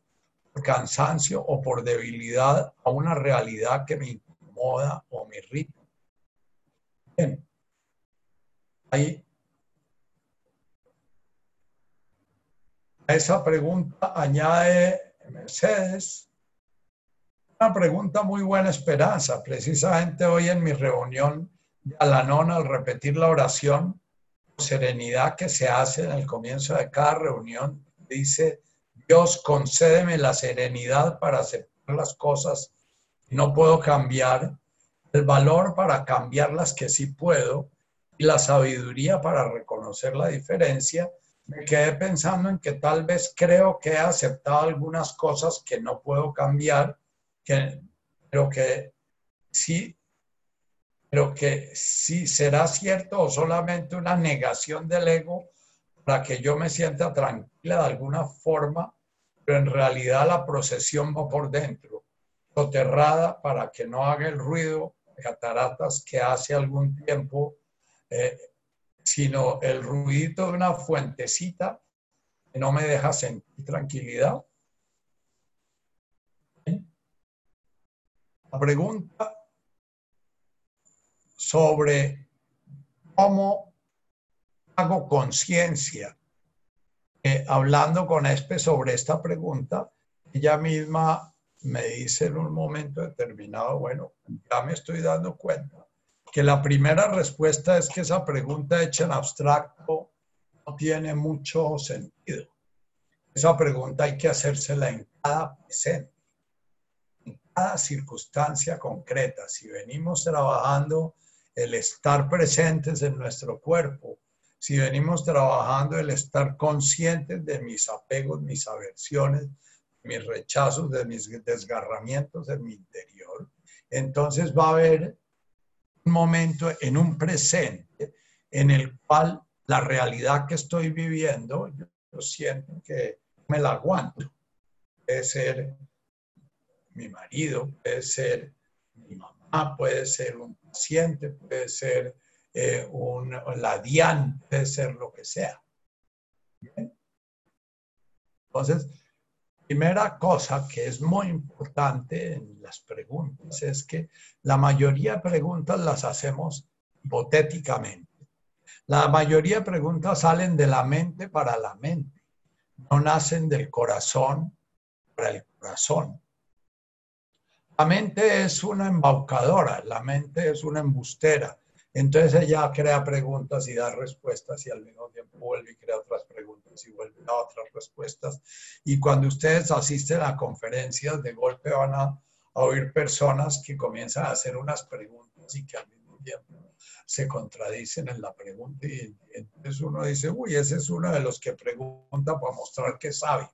por cansancio o por debilidad a una realidad que me incomoda o me irrita. Bien. Ahí. A esa pregunta añade Mercedes una pregunta muy buena, Esperanza. Precisamente hoy en mi reunión de Alanón, al repetir la oración, serenidad que se hace en el comienzo de cada reunión, dice, Dios, concédeme la serenidad para aceptar las cosas que no puedo cambiar, el valor para cambiarlas que sí puedo y la sabiduría para reconocer la diferencia. Me quedé pensando en que tal vez creo que he aceptado algunas cosas que no puedo cambiar pero que sí, pero que sí será cierto o solamente una negación del ego para que yo me sienta tranquila de alguna forma, pero en realidad la procesión va por dentro, soterrada para que no haga el ruido de cataratas que hace algún tiempo, eh, sino el ruidito de una fuentecita que no me deja sentir tranquilidad la pregunta sobre cómo hago conciencia. Eh, hablando con Espe sobre esta pregunta, ella misma me dice en un momento determinado, bueno, ya me estoy dando cuenta que la primera respuesta es que esa pregunta hecha en abstracto no tiene mucho sentido. Esa pregunta hay que hacérsela en cada presente circunstancia concreta. Si venimos trabajando el estar presentes en nuestro cuerpo, si venimos trabajando el estar conscientes de mis apegos, mis aversiones, mis rechazos, de mis desgarramientos en mi interior, entonces va a haber momento en un presente en el cual la realidad que estoy viviendo, yo siento que me la aguanto. Puede ser mi marido, puede ser mi mamá, puede ser un paciente, puede ser eh, un ladián, puede ser lo que sea. Entonces, primera cosa que es muy importante en las preguntas es que la mayoría de preguntas las hacemos hipotéticamente. La mayoría de preguntas salen de la mente para la mente, no nacen del corazón para el corazón. La mente es una embaucadora, la mente es una embustera. Entonces ella crea preguntas y da respuestas y al mismo tiempo vuelve y crea otras preguntas y vuelve a otras respuestas. Y cuando ustedes asisten a conferencias, de golpe van a, oír personas que comienzan a hacer unas preguntas y que al mismo tiempo se contradicen en la pregunta. Y entonces uno dice, uy, ese es uno de los que pregunta para mostrar que sabe.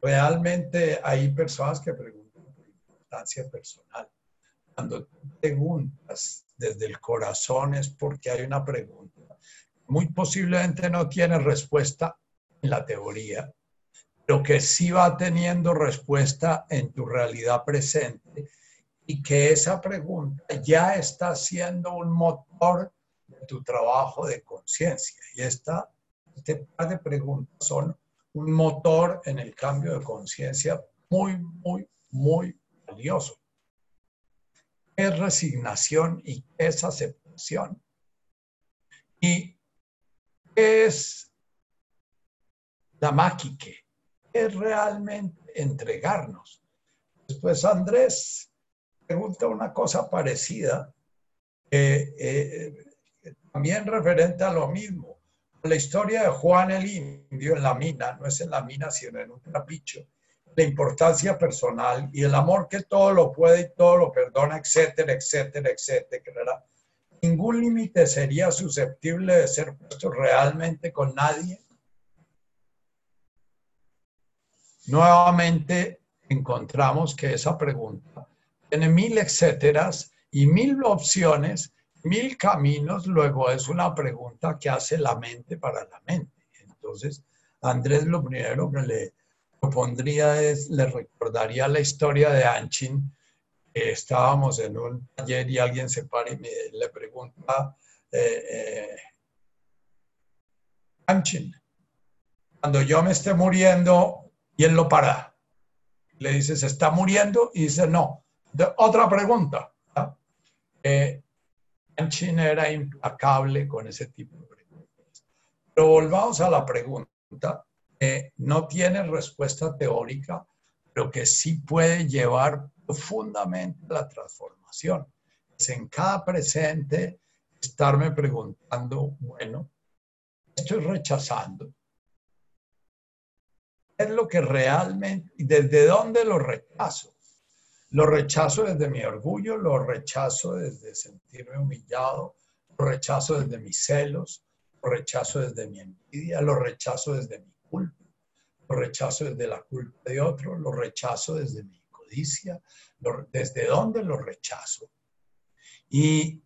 Realmente hay personas que preguntan personal. Cuando preguntas desde el corazón es porque hay una pregunta. Muy posiblemente no tiene respuesta en la teoría, pero que sí va teniendo respuesta en tu realidad presente y que esa pregunta ya está siendo un motor de tu trabajo de conciencia. Y esta, este par de preguntas son un motor en el cambio de conciencia muy, muy, muy valioso. ¿Qué es resignación y qué es aceptación? ¿Y es la máquique? ¿Qué es realmente entregarnos? Después Andrés pregunta una cosa parecida, eh, también referente a lo mismo, la historia de Juan el Indio en la mina, no es en la mina, sino en un trapicho, la importancia personal y el amor que todo lo puede y todo lo perdona, etcétera, etcétera, etcétera. Ningún límite sería susceptible de ser puesto realmente con nadie. Nuevamente encontramos que esa pregunta tiene mil etcéteras y mil opciones, mil caminos, luego es una pregunta que hace la mente para la mente. Entonces, Andrés lo primero que le propondría es, le recordaría la historia de Anchin. Estábamos en un taller y alguien se para y me, le pregunta, eh, eh, cuando yo me esté muriendo, él lo para. Le dice, ¿se está muriendo? Y dice, no. otra pregunta. Eh, Anchin era implacable con ese tipo de preguntas. Pero volvamos a la pregunta no tiene respuesta teórica, pero que sí puede llevar profundamente la transformación. Es en cada presente estarme preguntando, bueno, estoy rechazando. es lo que realmente, y desde dónde lo rechazo? Lo rechazo desde mi orgullo, lo rechazo desde sentirme humillado, lo rechazo desde mis celos, lo rechazo desde mi envidia, lo rechazo desde mi culpa, lo rechazo desde la culpa de otro, lo rechazo desde mi desde dónde lo rechazo. Y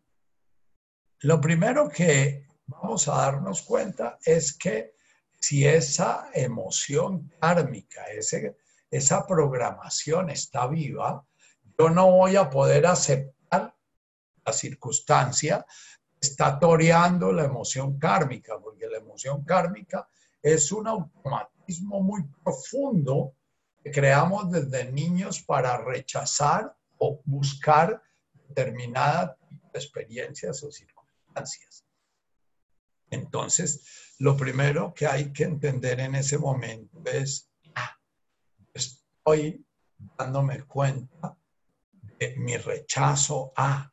lo primero que vamos a darnos cuenta es que si esa emoción kármica, ese, esa programación está viva, yo no voy a poder aceptar la circunstancia está toreando la emoción kármica, porque la emoción kármica es un automatismo muy profundo creamos desde niños para rechazar o buscar determinadas experiencias o circunstancias. Entonces, lo primero que hay que entender en ese momento es, ah, estoy dándome cuenta de mi rechazo a,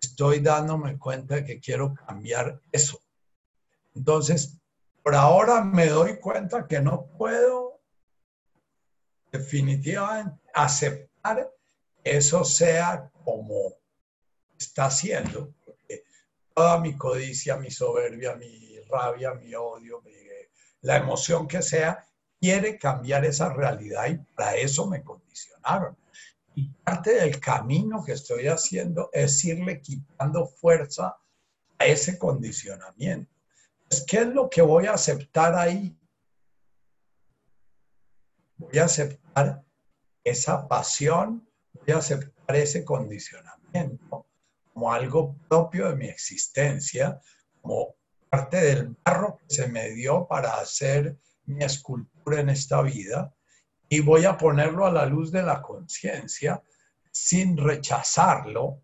estoy dándome cuenta de que quiero cambiar eso. Entonces, por ahora me doy cuenta que no puedo definitivamente aceptar eso sea como está siendo, toda mi codicia, mi soberbia, mi rabia, mi odio, la emoción que sea, quiere cambiar esa realidad y para eso me condicionaron. Y parte del camino que estoy haciendo es irle quitando fuerza a ese condicionamiento. ¿qué es lo que voy a aceptar ahí? Voy a aceptar esa pasión, voy a aceptar ese condicionamiento como algo propio de mi existencia, como parte del barro que se me dio para hacer mi escultura en esta vida y voy a ponerlo a la luz de la conciencia sin rechazarlo,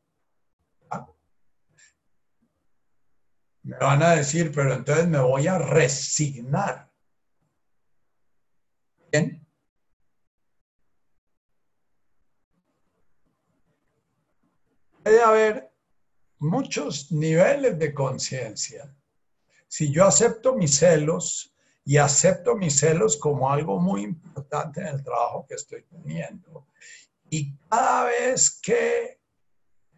Me van a decir, pero entonces me voy a resignar. ¿Bien? Puede haber muchos niveles de conciencia. Si yo acepto mis celos y acepto mis celos como algo muy importante en el trabajo que estoy teniendo, y cada vez que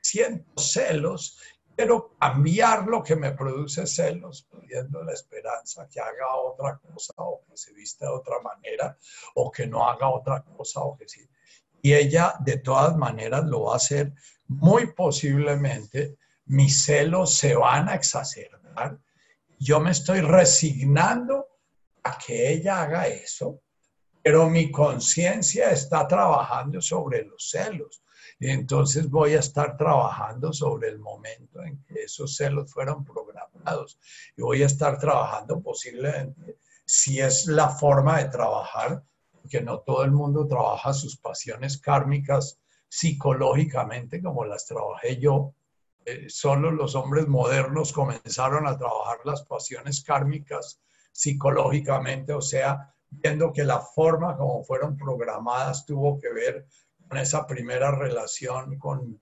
siento celos quiero cambiar lo que me produce celos, pidiendo la esperanza que haga otra cosa o que se vista de otra manera o que no haga otra cosa o que sí. Y ella de todas maneras lo va a hacer. Muy posiblemente mis celos se van a exacerbar. Yo me estoy resignando a que ella haga eso, pero mi conciencia está trabajando sobre los celos entonces voy a estar trabajando sobre el momento en que esos celos fueron programados. Y voy a estar trabajando posiblemente, si es la forma de trabajar, porque no todo el mundo trabaja sus pasiones kármicas psicológicamente como las trabajé yo. Eh, solo los hombres modernos comenzaron a trabajar las pasiones kármicas psicológicamente, o sea, viendo que la forma como fueron programadas tuvo que ver con esa primera relación con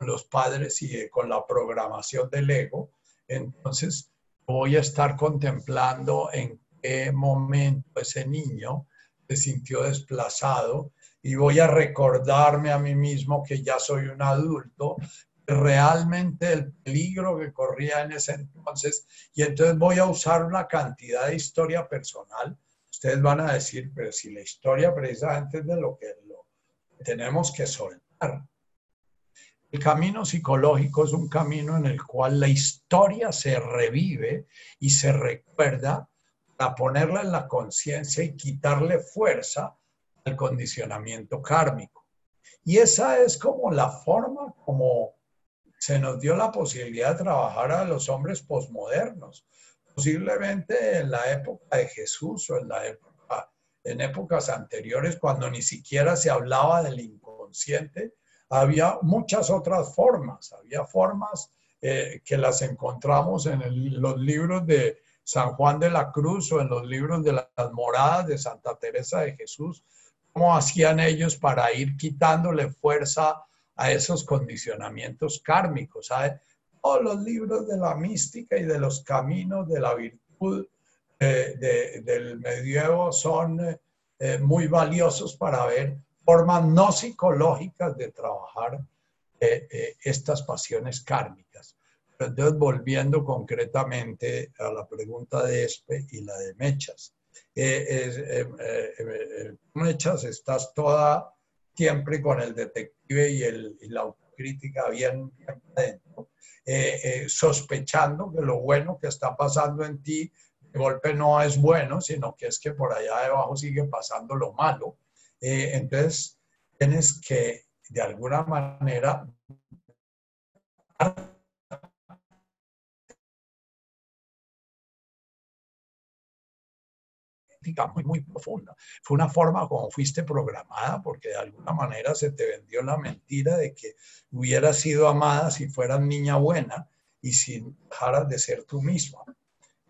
los padres y con la programación del ego. Entonces, voy a estar contemplando en qué momento ese niño se sintió desplazado y voy a recordarme a mí mismo que ya soy un adulto, realmente el peligro que corría en ese entonces, y entonces voy a usar una cantidad de historia personal. Ustedes van a decir, pero si la historia precisamente es de lo que lo tenemos que soltar. El camino psicológico es un camino en el cual la historia se revive y se recuerda para ponerla en la conciencia y quitarle fuerza al condicionamiento kármico. Y esa es como la forma como se nos dio la posibilidad de trabajar a los hombres posmodernos. Posiblemente en la época de Jesús o en la época, en épocas anteriores, cuando ni siquiera se hablaba del inconsciente, había muchas otras formas. Había formas eh, que las encontramos en los libros de San Juan de la Cruz o en los libros de las moradas de Santa Teresa de Jesús, cómo hacían ellos para ir quitándole fuerza a esos condicionamientos kármicos. Todos los libros de la mística y de los caminos de la virtud eh, del medievo son eh, muy valiosos para ver formas no psicológicas de trabajar eh, estas pasiones kármicas. Entonces, volviendo concretamente a la pregunta de Espe y la de Mechas. Mechas, estás toda siempre con el detective y, el, la autocrítica bien, eh, eh, sospechando que lo bueno que está pasando en ti de golpe no es bueno, sino que es que por allá debajo sigue pasando lo malo. Eh, entonces, tienes que, de alguna manera, muy, profunda. Fue una forma como fuiste programada, porque de alguna manera se te vendió la mentira de que hubieras sido amada si fueras niña buena y si dejaras de ser tú misma.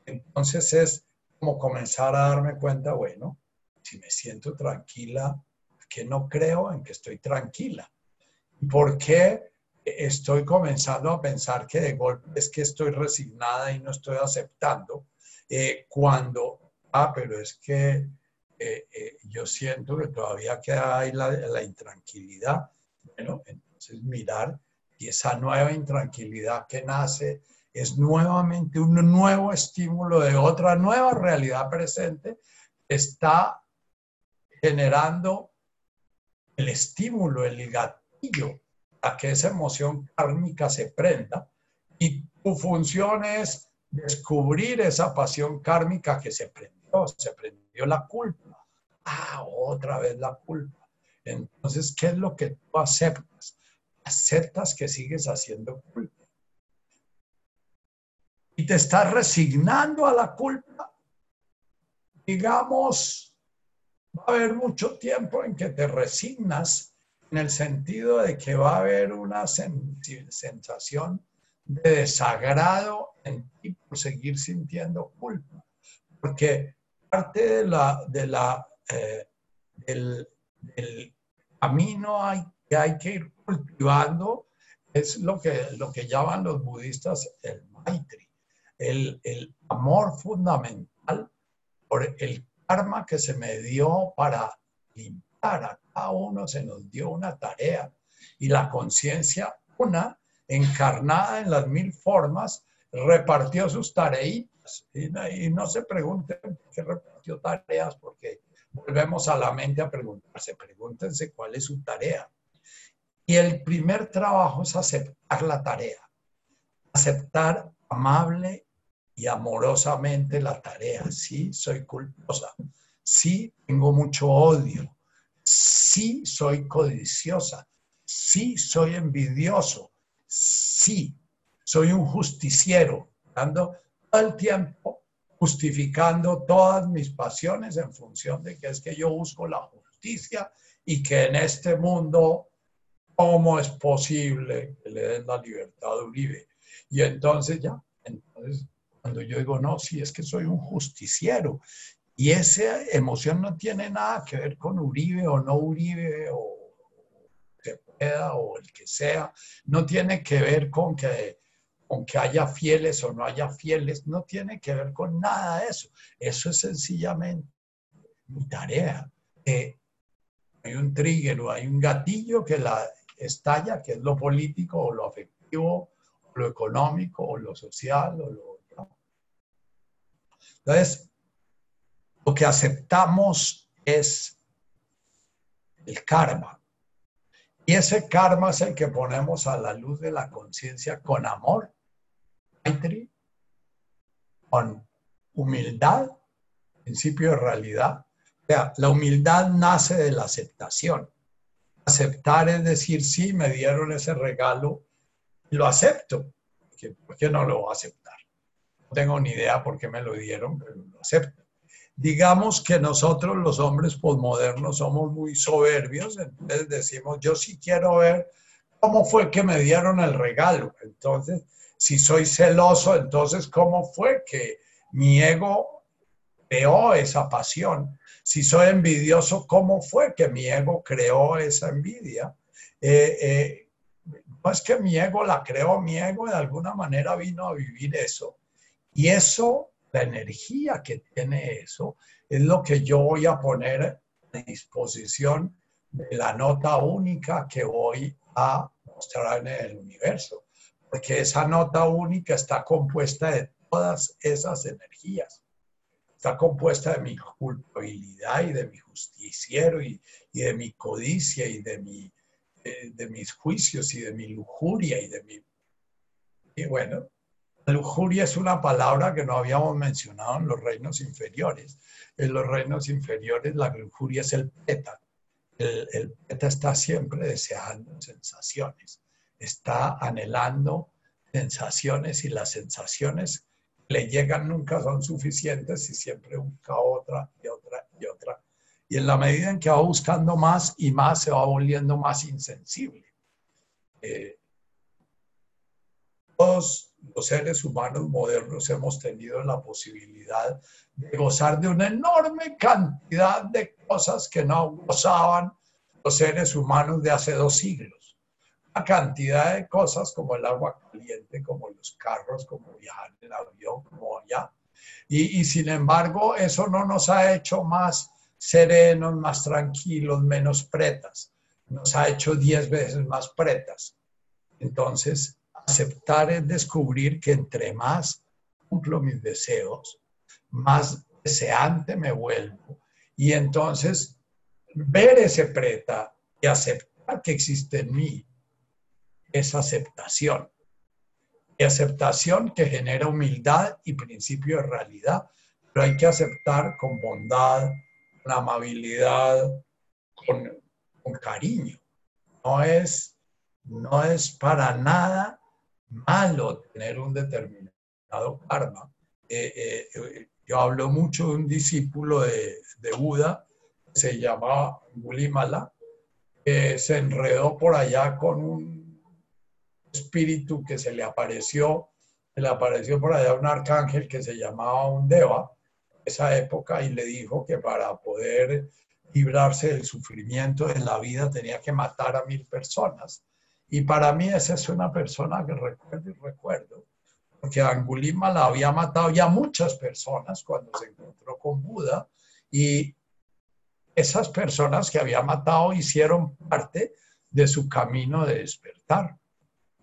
Entonces es como comenzar a darme cuenta, bueno, si me siento tranquila, que no creo en que estoy tranquila? ¿Por qué estoy comenzando a pensar que de golpe es que estoy resignada y no estoy aceptando? Eh, cuando ah, pero es que eh, eh, yo siento que todavía queda ahí la, intranquilidad. Bueno, entonces mirar y esa nueva intranquilidad que nace es nuevamente un nuevo estímulo de otra nueva realidad presente está generando el estímulo, el gatillo a que esa emoción kármica se prenda y tu función es descubrir esa pasión kármica que se prende se prendió la culpa. Ah, otra vez la culpa. Entonces, ¿qué es lo que tú aceptas? Aceptas que sigues haciendo culpa. Y te estás resignando a la culpa. Digamos, va a haber mucho tiempo en que te resignas en el sentido de que va a haber una sensación de desagrado en ti seguir sintiendo culpa. Porque parte de la, de la, eh, del, camino hay, que hay que ir cultivando es lo que, lo que llaman los budistas el maitri, el, el amor fundamental por el karma que se me dio para limpiar. A cada uno se nos dio una tarea y la conciencia, una encarnada en las mil formas, repartió sus tareitas. Y, no se pregunten qué repartió tareas, porque volvemos a la mente a preguntarse, pregúntense cuál es su tarea. Y el primer trabajo es aceptar la tarea, aceptar amable y amorosamente la tarea. Sí, soy culposa, sí, tengo mucho odio, sí, soy codiciosa, sí, soy envidioso, sí, soy un justiciero, dando el tiempo justificando todas mis pasiones en función de que es que yo busco la justicia y que en este mundo, ¿cómo es posible que le den la libertad a Uribe? Y entonces ya, entonces cuando yo digo, no, si es que soy un justiciero y esa emoción no tiene nada que ver con Uribe o no Uribe o que pueda o el que sea, no tiene que ver con que aunque haya fieles o no haya fieles, no tiene que ver con nada de eso. Eso es sencillamente mi tarea. hay un trigger o hay un gatillo que la estalla, que es lo político o lo afectivo, o lo económico o lo social o lo... Entonces, lo que aceptamos es el karma. Y ese karma es el que ponemos a la luz de la conciencia con amor con humildad, principio de realidad. O sea, la humildad nace de la aceptación. Aceptar es decir, sí, me dieron ese regalo, lo acepto. ¿Por qué no lo voy a aceptar? No tengo ni idea por qué me lo dieron, pero lo acepto. Digamos que nosotros los hombres posmodernos somos muy soberbios, entonces decimos, yo sí quiero ver cómo fue que me dieron el regalo. Entonces, si soy celoso, entonces, ¿cómo fue que mi ego creó esa pasión? Si soy envidioso, ¿cómo fue que mi ego creó esa envidia? Eh, eh, no es que mi ego la creó, mi ego de alguna manera vino a vivir eso. Y eso, la energía que tiene eso, es lo que yo voy a poner a disposición de la nota única que voy a mostrar en el universo porque esa nota única está compuesta de todas esas energías. Está compuesta de mi culpabilidad y de mi justiciero y, de mi codicia y de, mi, de, mis juicios y de mi lujuria y de mi... Y bueno, lujuria es una palabra que no habíamos mencionado en los reinos inferiores. En los reinos inferiores la lujuria es el peta. El, el peta está siempre deseando sensaciones está anhelando sensaciones y las sensaciones que le llegan nunca son suficientes y siempre busca otra y otra y otra. Y en la medida en que va buscando más y más, se va volviendo más insensible. Eh, todos los seres humanos modernos hemos tenido la posibilidad de gozar de una enorme cantidad de cosas que no gozaban los seres humanos de hace dos siglos cantidad de cosas como el agua caliente, como los carros, como viajar en avión, como allá. Y, y, sin embargo, eso no nos ha hecho más serenos, más tranquilos, menos pretas. Nos ha hecho diez veces más pretas. Entonces, aceptar es descubrir que entre más cumplo mis deseos, más deseante me vuelvo. Y entonces, ver ese preta y aceptar que existe en mí es aceptación. Y aceptación que genera humildad y principio de realidad. Pero hay que aceptar con bondad, con amabilidad, con, cariño. No es, no es para nada malo tener un determinado karma. Eh, eh, yo hablo mucho de un discípulo de, de Buda, se llamaba Gulimala, que se enredó por allá con un espíritu que se le apareció, se le apareció por allá un arcángel que se llamaba un Deva, esa época, y le dijo que para poder librarse del sufrimiento en la vida tenía que matar a mil personas. Y para mí esa es una persona que recuerdo y recuerdo, porque Angulima la había matado ya muchas personas cuando se encontró con Buda, y esas personas que había matado hicieron parte de su camino de despertar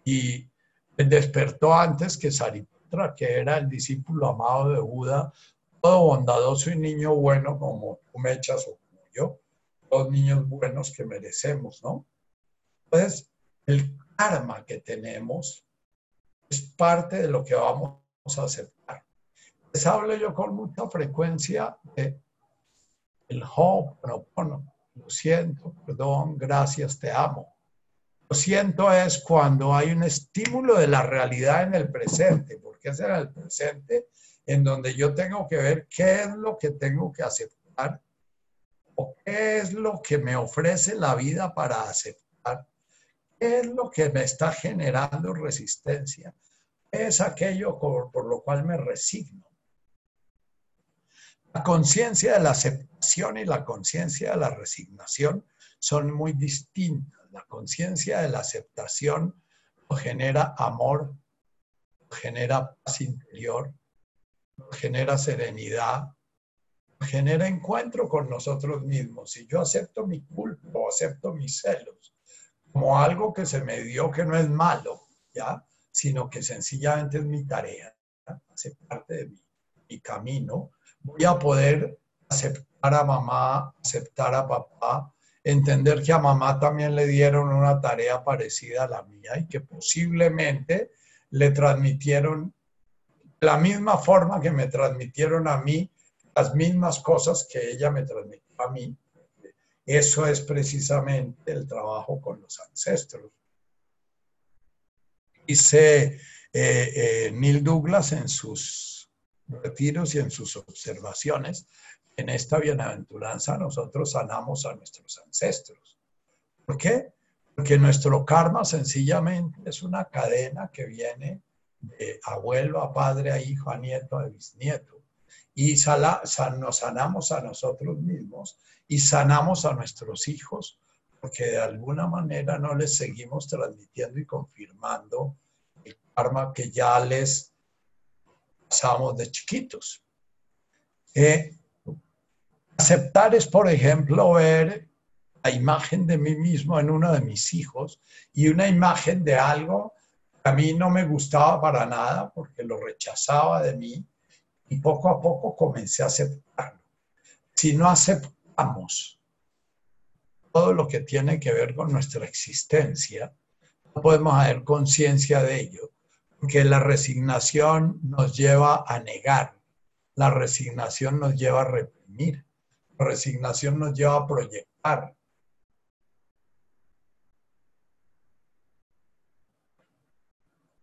y despertó antes que Sariputra, que era el discípulo amado de Buda, todo bondadoso y niño bueno como tú me echas o como yo, los niños buenos que merecemos, ¿no? Entonces, el karma que tenemos es parte de lo que vamos a aceptar. Les hablo yo con mucha frecuencia de el Ho'oponopono. Lo siento, perdón, gracias, te amo siento es cuando hay un estímulo de la realidad en el presente, porque es en el presente en donde yo tengo que ver qué es lo que tengo que aceptar o qué es lo que me ofrece la vida para aceptar, qué es lo que me está generando resistencia, es aquello por lo cual me resigno. La conciencia de la aceptación y la conciencia de la resignación son muy distintas la conciencia de la aceptación genera amor genera paz interior, genera serenidad, genera encuentro con nosotros mismos. Si yo acepto mi culpa o acepto mis celos como algo que se me dio que no es malo, ¿ya? sino que sencillamente es mi tarea, hace parte de mi camino, voy a poder aceptar a mamá, aceptar a papá, entender que a mamá también le dieron una tarea parecida a la mía y que posiblemente le transmitieron la misma forma que me transmitieron a mí, las mismas cosas que ella me transmitió a mí. Eso es precisamente el trabajo con los ancestros. Dice eh, eh, Neil Douglas en sus retiros y en sus observaciones en esta bienaventuranza nosotros sanamos a nuestros ancestros. ¿Por qué? Porque nuestro karma sencillamente es una cadena que viene de abuelo a padre, a hijo, a nieto, a bisnieto. Y nos sanamos a nosotros mismos y sanamos a nuestros hijos porque de alguna manera no les seguimos transmitiendo y confirmando el karma que ya les pasamos de chiquitos. Eh, Aceptar es, por ejemplo, ver la imagen de mí mismo en uno de mis hijos y una imagen de algo que a mí no me gustaba para nada porque lo rechazaba de mí y poco a poco comencé a aceptarlo. Si no aceptamos todo lo que tiene que ver con nuestra existencia, no podemos haber conciencia de ello, porque la resignación nos lleva a negar, la resignación nos lleva a reprimir resignación nos lleva a proyectar.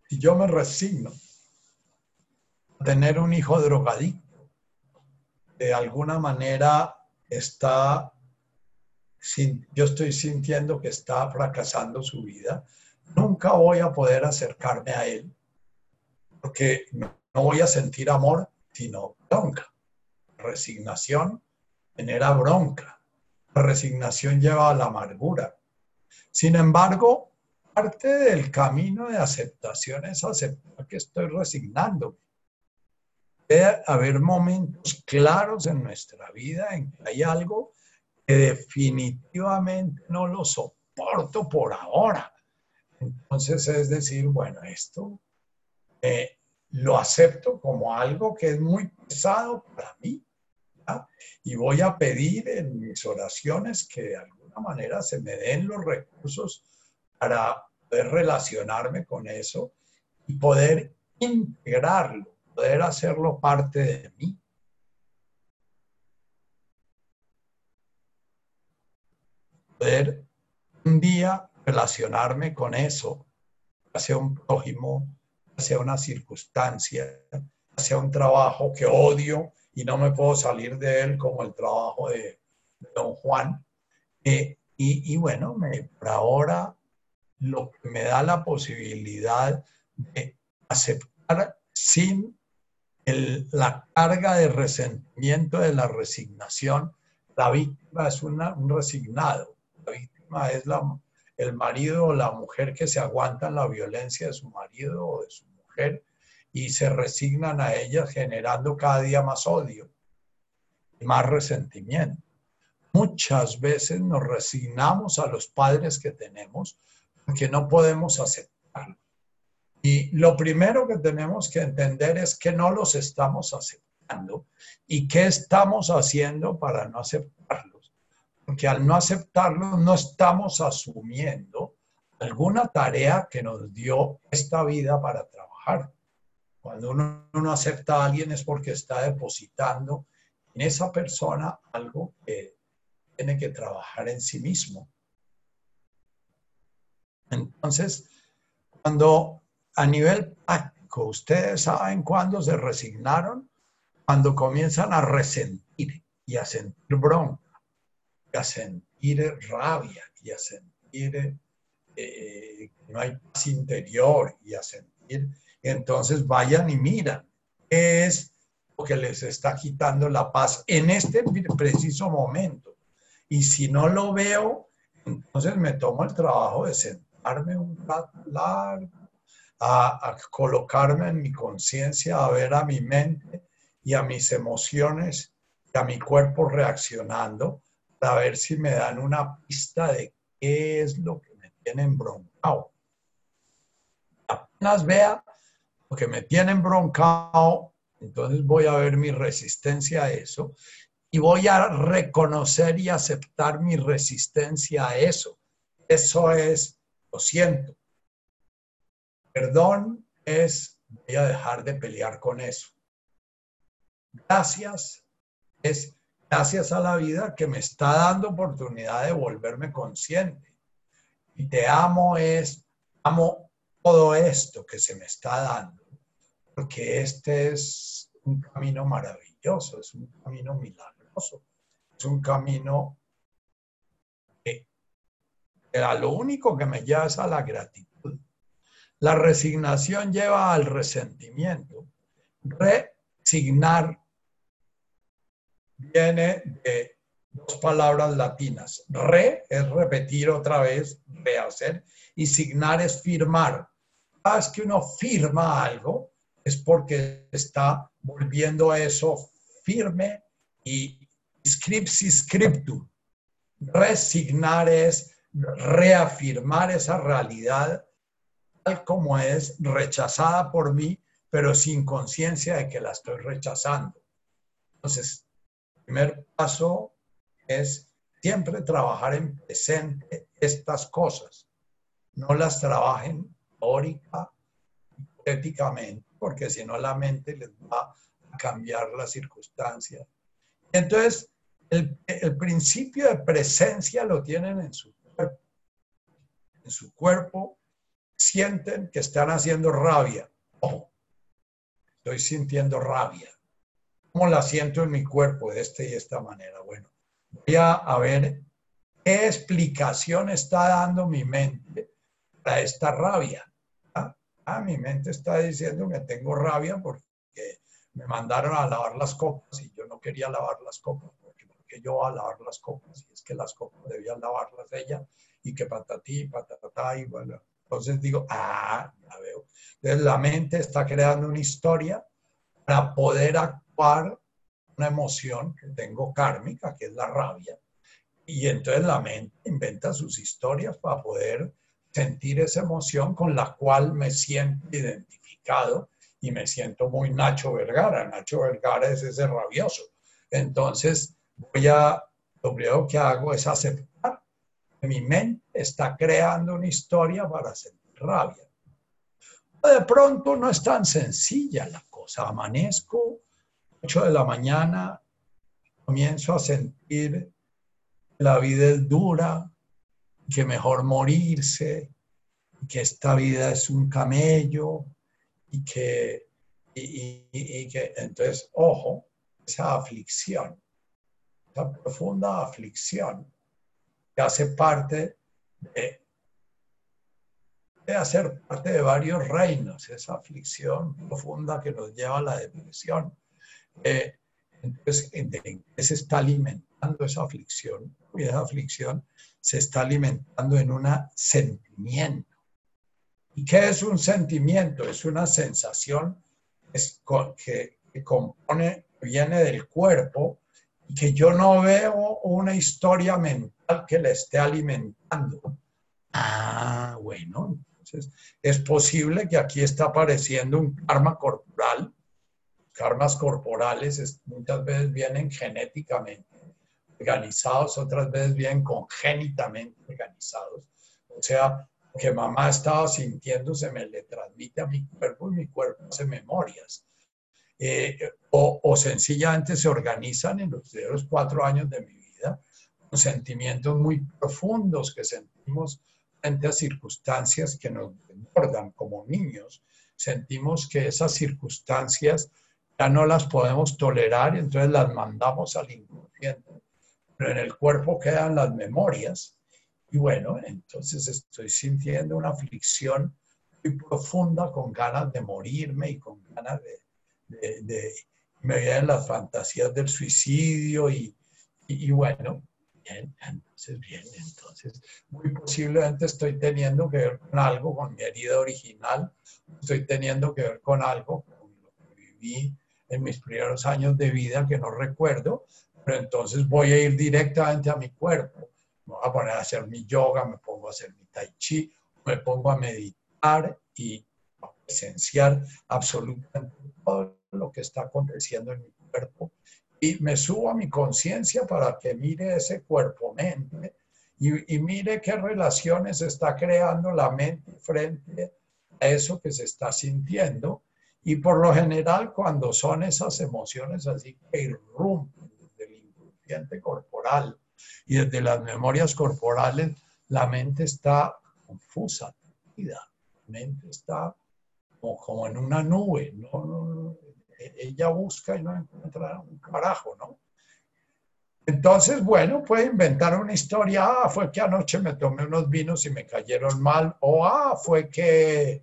Si yo me resigno a tener un hijo drogadicto, de alguna manera está, yo estoy sintiendo que está fracasando su vida, nunca voy a poder acercarme a él, porque no voy a sentir amor, sino bronca, resignación genera bronca. La resignación lleva a la amargura. Sin embargo, parte del camino de aceptación es aceptar que estoy resignando. Debe haber momentos claros en nuestra vida en que hay algo que definitivamente no lo soporto por ahora. Entonces es decir, bueno, esto eh, lo acepto como algo que es muy pesado para mí y voy a pedir en mis oraciones que de alguna manera se me den los recursos para poder relacionarme con eso y poder integrarlo, poder hacerlo parte de mí. Poder un día relacionarme con eso, hacia un prójimo, hacia una circunstancia, hacia un trabajo que odio y no me puedo salir de él como el trabajo de, don Juan. Eh, y, bueno, me, por ahora lo que me da la posibilidad de aceptar sin la carga de resentimiento de la resignación. La víctima es un resignado. La víctima es el marido o la mujer que se aguantan la violencia de su marido o de su mujer y se resignan a ellas generando cada día más odio y más resentimiento. Muchas veces nos resignamos a los padres que tenemos porque no podemos aceptarlos. Y lo primero que tenemos que entender es que no los estamos aceptando y qué estamos haciendo para no aceptarlos. Porque al no aceptarlos no estamos asumiendo alguna tarea que nos dio esta vida para trabajar. Cuando uno no acepta a alguien es porque está depositando en esa persona algo que tiene que trabajar en sí mismo. Entonces, cuando a nivel práctico, ustedes saben cuándo se resignaron, cuando comienzan a resentir y a sentir bronca, y a sentir rabia, y a sentir eh, que no hay paz interior, y a sentir entonces vayan y miran es lo que les está quitando la paz en este preciso momento. Y si no lo veo, entonces me tomo el trabajo de sentarme un rato largo, a, colocarme en mi conciencia, a ver a mi mente y a mis emociones y a mi cuerpo reaccionando para ver si me dan una pista de qué es lo que me tiene embroncado. Apenas vea lo que me tiene embroncado, entonces voy a ver mi resistencia a eso y voy a reconocer y aceptar mi resistencia a eso. Eso es, lo siento. Perdón es, voy a dejar de pelear con eso. Gracias es gracias a la vida que me está dando oportunidad de volverme consciente. Y te amo es, amo todo esto que se me está dando, porque este es un camino maravilloso, es un camino milagroso, es un camino que, a lo único que me lleva a la gratitud. La resignación lleva al resentimiento. Resignar viene de dos palabras latinas. Re es repetir otra vez, rehacer, y signar es firmar. Cada que uno firma algo es porque está volviendo a eso firme y scripsi scriptum. Resignar es reafirmar esa realidad tal como es rechazada por mí, pero sin conciencia de que la estoy rechazando. Entonces, primer paso es siempre trabajar en presente estas cosas. No las trabajen teórica, éticamente, porque si no la mente les va a cambiar las circunstancias. Entonces, el, el principio de presencia lo tienen en su cuerpo. En su cuerpo sienten que están haciendo rabia. Ojo, estoy sintiendo rabia ¿Cómo la siento en mi cuerpo de esta y esta manera? Bueno, voy a, ver qué explicación está dando mi mente para esta rabia. ¿Ah? mi mente está diciendo que tengo rabia porque me mandaron a lavar las copas y yo no quería lavar las copas porque, porque yo a lavar las copas y es que las copas debían lavarlas ella y que patatí, patatá y bueno. Entonces digo, ah, ya veo. Entonces la mente está creando una historia para poder una emoción que tengo kármica, que es la rabia. Y entonces la mente inventa sus historias para poder sentir esa emoción con la cual me siento identificado y me siento muy Nacho Vergara. Nacho Vergara es ese rabioso. Entonces, voy a, lo primero que hago es aceptar que mi mente está creando una historia para sentir rabia. De pronto no es tan sencilla la cosa. Amanezco 8 de la mañana comienzo a sentir que la vida es dura, que mejor morirse, que esta vida es un camello y que, y, que entonces, ojo, esa aflicción, esa profunda aflicción que hace parte de, de hacer parte de varios reinos, esa aflicción profunda que nos lleva a la depresión eh, entonces, ¿en qué se está alimentando esa aflicción? Y esa aflicción se está alimentando en un sentimiento. ¿Y qué es un sentimiento? Es una sensación que, que compone, viene del cuerpo y que yo no veo una historia mental que le esté alimentando. Ah, bueno, entonces es posible que aquí está apareciendo un karma corporal karmas corporales muchas veces vienen genéticamente organizados, otras veces vienen congénitamente organizados. O sea, que mamá estaba sintiendo se me le transmite a mi cuerpo y mi cuerpo hace memorias. Eh, o, o, sencillamente se organizan en los primeros cuatro años de mi vida con sentimientos muy profundos que sentimos frente a circunstancias que nos desbordan como niños. Sentimos que esas circunstancias ya no las podemos tolerar y entonces las mandamos al inconsciente. Pero en el cuerpo quedan las memorias. Y bueno, entonces estoy sintiendo una aflicción muy profunda con ganas de morirme y con ganas de, de, me vienen las fantasías del suicidio y, y, bueno, Bien, entonces, bien, entonces, muy posiblemente estoy teniendo que ver con algo, con mi herida original, estoy teniendo que ver con algo, con lo que viví en mis primeros años de vida que no recuerdo, pero entonces voy a ir directamente a mi cuerpo. Me voy a poner a hacer mi yoga, me pongo a hacer mi tai chi, me pongo a meditar y a presenciar absolutamente todo lo que está aconteciendo en mi cuerpo y me subo a mi conciencia para que mire ese cuerpo-mente y, y, mire qué relaciones está creando la mente frente a eso que se está sintiendo. Y por lo general, cuando son esas emociones así que irrumpen corporal. Y desde las memorias corporales, la mente está confusa, la mente está como, en una nube, no, ella busca y no encuentra un carajo, ¿no? Entonces, bueno, puede inventar una historia, ah, fue que anoche me tomé unos vinos y me cayeron mal, o ah, fue que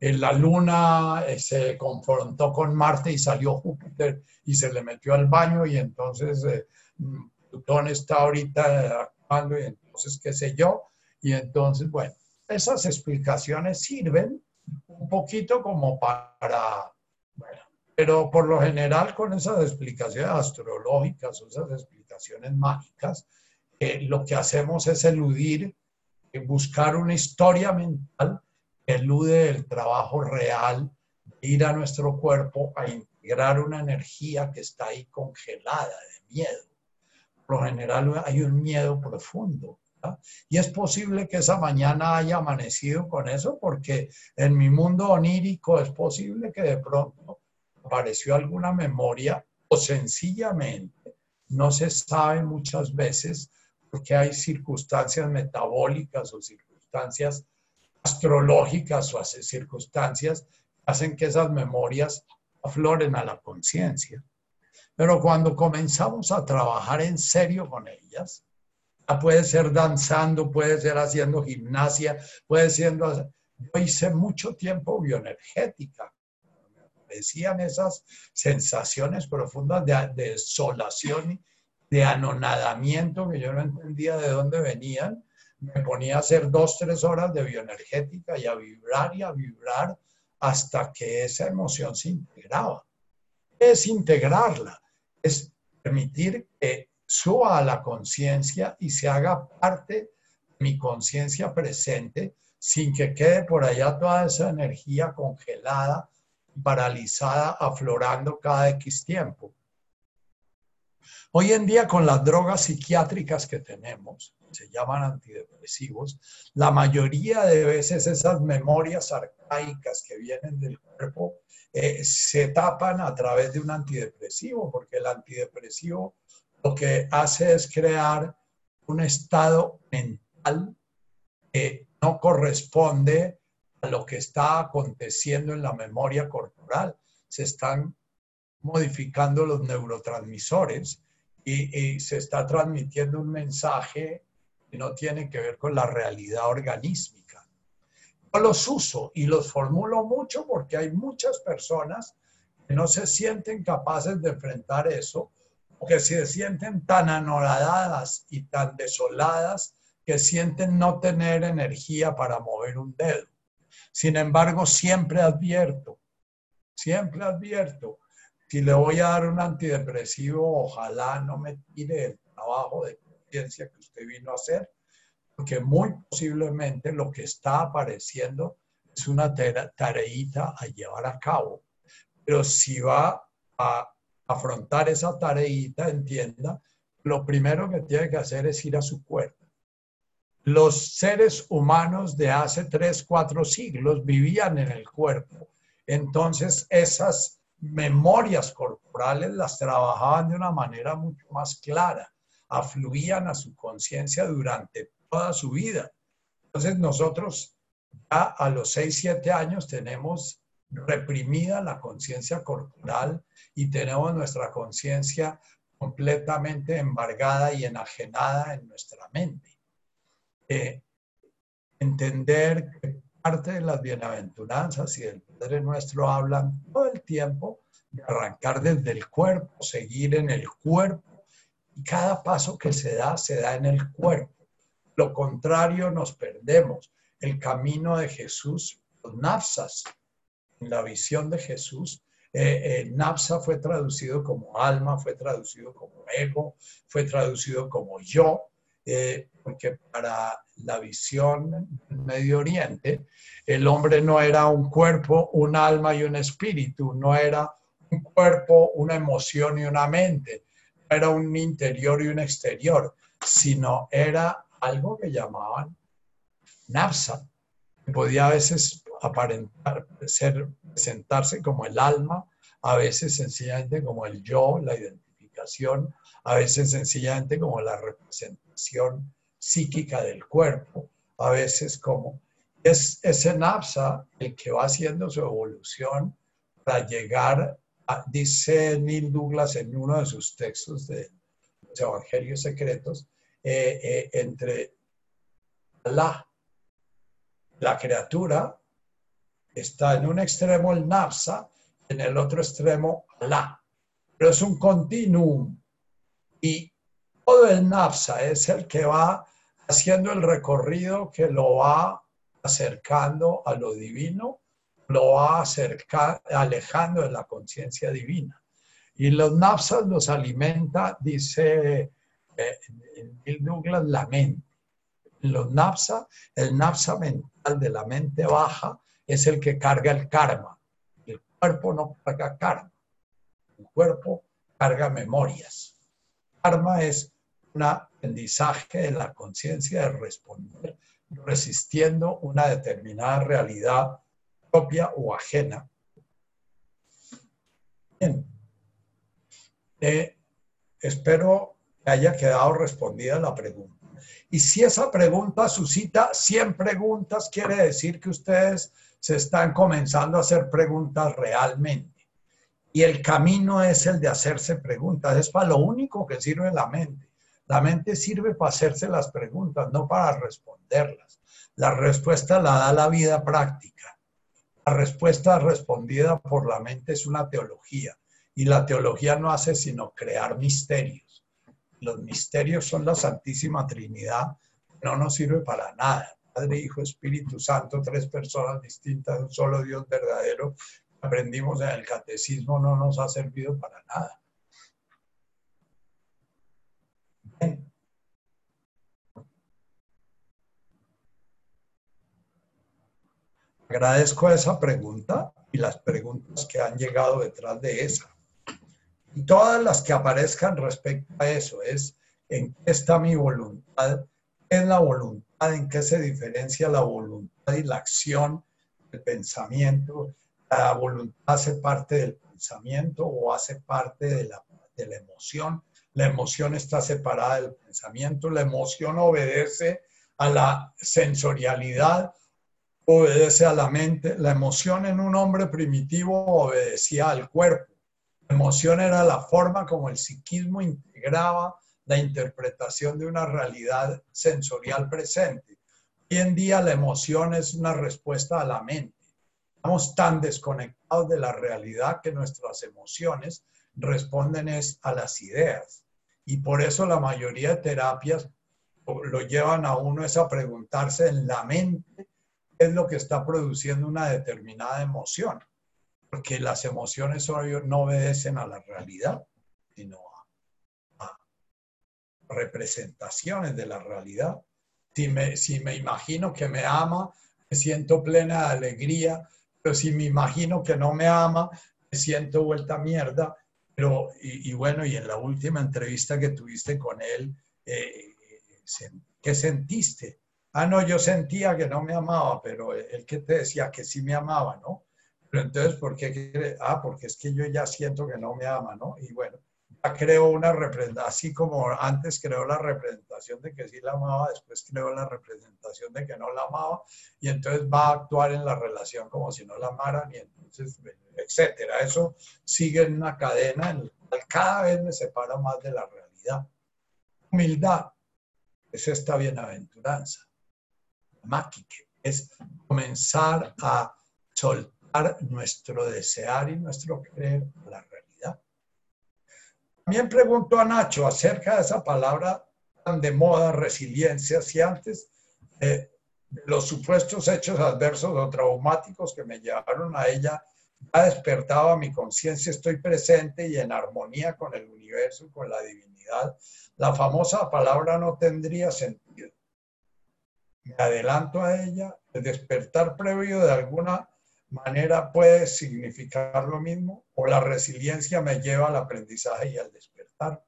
la luna eh, se confrontó con Marte y salió Júpiter y se le metió al baño y entonces eh, Plutón está ahorita actuando y entonces qué sé yo. Y entonces, bueno, esas explicaciones sirven un poquito como para, bueno, pero por lo general con esas explicaciones astrológicas esas explicaciones mágicas, eh, lo que hacemos es eludir, eh, buscar una historia mental elude el trabajo real, ir a nuestro cuerpo a integrar una energía que está ahí congelada de miedo. Por lo general hay un miedo profundo y es posible que esa mañana haya amanecido con eso porque en mi mundo onírico es posible que de pronto apareció alguna memoria o sencillamente no se sabe muchas veces porque hay circunstancias metabólicas o circunstancias astrológicas o circunstancias hacen que esas memorias afloren a la conciencia. Pero cuando comenzamos a trabajar en serio con ellas, puede ser danzando, puede ser haciendo gimnasia, puede ser... Yo hice mucho tiempo bioenergética. Me esas sensaciones profundas de, desolación, de anonadamiento, que yo no entendía de dónde venían. Me ponía a hacer dos, tres horas de bioenergética y a vibrar y a vibrar hasta que esa emoción se integraba. Es integrarla, es permitir que suba a la conciencia y se haga parte de mi conciencia presente sin que quede por allá toda esa energía congelada, paralizada, aflorando cada X tiempo. Hoy en día con las drogas psiquiátricas que tenemos, se llaman antidepresivos, la mayoría de veces esas memorias arcaicas que vienen del cuerpo eh, se tapan a través de un antidepresivo, porque el antidepresivo lo que hace es crear un estado mental que no corresponde a lo que está aconteciendo en la memoria corporal. Se están modificando los neurotransmisores y, se está transmitiendo un mensaje no tiene que ver con la realidad organísmica. Yo los uso y los formulo mucho porque hay muchas personas que no se sienten capaces de enfrentar eso que se sienten tan anonadadas y tan desoladas que sienten no tener energía para mover un dedo. Sin embargo, siempre advierto, siempre advierto, si le voy a dar un antidepresivo, ojalá no me tire el trabajo de que usted vino a hacer, porque muy posiblemente lo que está apareciendo es una tareita a llevar a cabo. Pero si va a afrontar esa tareita, entienda, lo primero que tiene que hacer es ir a su cuerpo. Los seres humanos de hace tres, cuatro siglos vivían en el cuerpo. Entonces esas memorias corporales las trabajaban de una manera mucho más clara, afluían a su conciencia durante toda su vida. Entonces nosotros ya a los seis, siete años tenemos reprimida la conciencia corporal y tenemos nuestra conciencia completamente embargada y enajenada en nuestra mente. Eh, entender que parte de las bienaventuranzas y del Padre Nuestro hablan todo el tiempo de arrancar desde el cuerpo, seguir en el cuerpo Cada paso que se da, se da en el cuerpo. Lo contrario, nos perdemos. El camino de Jesús, los nafsas, en la visión de Jesús, eh, eh, Napsa fue traducido como alma, fue traducido como ego, fue traducido como yo, eh, porque para la visión del Medio Oriente, el hombre no era un cuerpo, un alma y un espíritu, no era un cuerpo, una emoción y una mente, era un interior y un exterior, sino era algo que llamaban Napsa, que podía a veces aparentar, ser, presentarse como el alma, a veces sencillamente como el yo, la identificación, a veces sencillamente como la representación psíquica del cuerpo, a veces como es ese napsa el que va haciendo su evolución para llegar dice Neil Douglas en uno de sus textos de los Evangelios Secretos, eh, eh, entre la, la criatura está en un extremo el napsa, en el otro extremo la. Pero es un continuum y todo el napsa es el que va haciendo el recorrido que lo va acercando a lo divino, lo va acerca, alejando de la conciencia divina. Y los napsas los alimenta, dice eh, Douglas, la mente. Los napsa, el napsa mental de la mente baja es el que carga el karma. El cuerpo no carga karma. El cuerpo carga memorias. Karma es un aprendizaje de la conciencia de responder resistiendo una determinada realidad propia o ajena. Bien. Eh, espero que haya quedado respondida la pregunta. Y si esa pregunta suscita 100 preguntas, quiere decir que ustedes se están comenzando a hacer preguntas realmente. Y el camino es el de hacerse preguntas. Es para lo único que sirve la mente. La mente sirve para hacerse las preguntas, no para responderlas. La respuesta la da la vida práctica. La respuesta respondida por la mente es una teología. Y la teología no hace sino crear misterios. Los misterios son la Santísima Trinidad. No nos sirve para nada Padre, Hijo, Espíritu Santo, tres personas distintas, un solo Dios verdadero, aprendimos en el catecismo, no nos ha servido para nada. Agradezco esa pregunta y las preguntas que han llegado detrás de esa. Y todas las que aparezcan respecto a eso es en qué está mi voluntad, qué es la voluntad en qué se diferencia la voluntad y la acción del pensamiento. La voluntad hace parte del pensamiento o hace parte de la, de la emoción. La emoción está separada del pensamiento. La emoción obedece a la sensorialidad, obedece a la mente. La emoción en un hombre primitivo obedecía al cuerpo. La emoción era la forma como el psiquismo integraba la interpretación de una realidad sensorial presente. Hoy en día la emoción es una respuesta a la mente. Estamos tan desconectados de la realidad que nuestras emociones responden es a las ideas. Y por eso la mayoría de terapias lo llevan a uno es a preguntarse en la mente es lo que está produciendo una determinada emoción. Porque las emociones no obedecen a la realidad, sino representaciones de la realidad. Si me, si me imagino que me ama, me siento plena de alegría, pero si me imagino que no me ama, me siento vuelta mierda. Pero, y, bueno, y en la última entrevista que tuviste con él, eh, ¿qué sentiste? Ah, no, yo sentía que no me amaba, pero él que te decía que sí me amaba, ¿no? Pero entonces, ¿por qué? Ah, porque es que yo ya siento que no me ama, ¿no? Y bueno, creo una representación, así como antes creó la representación de que sí la amaba, después creó la representación de que no la amaba, y entonces va a actuar en la relación como si no la amaran, y entonces, etcétera. Eso sigue en una cadena en la cual cada vez me separa más de la realidad. Humildad es esta bienaventuranza. Es comenzar a soltar nuestro desear y nuestro querer a la realidad También pregunto a Nacho acerca de esa palabra tan de moda, resiliencia, si antes eh, los supuestos hechos adversos o traumáticos que me llevaron a ella, ha despertado a mi conciencia, estoy presente y en armonía con el universo con la divinidad, la famosa palabra no tendría sentido. Me adelanto a ella, el despertar previo de alguna manera puede significar lo mismo o la resiliencia me lleva al aprendizaje y al despertar.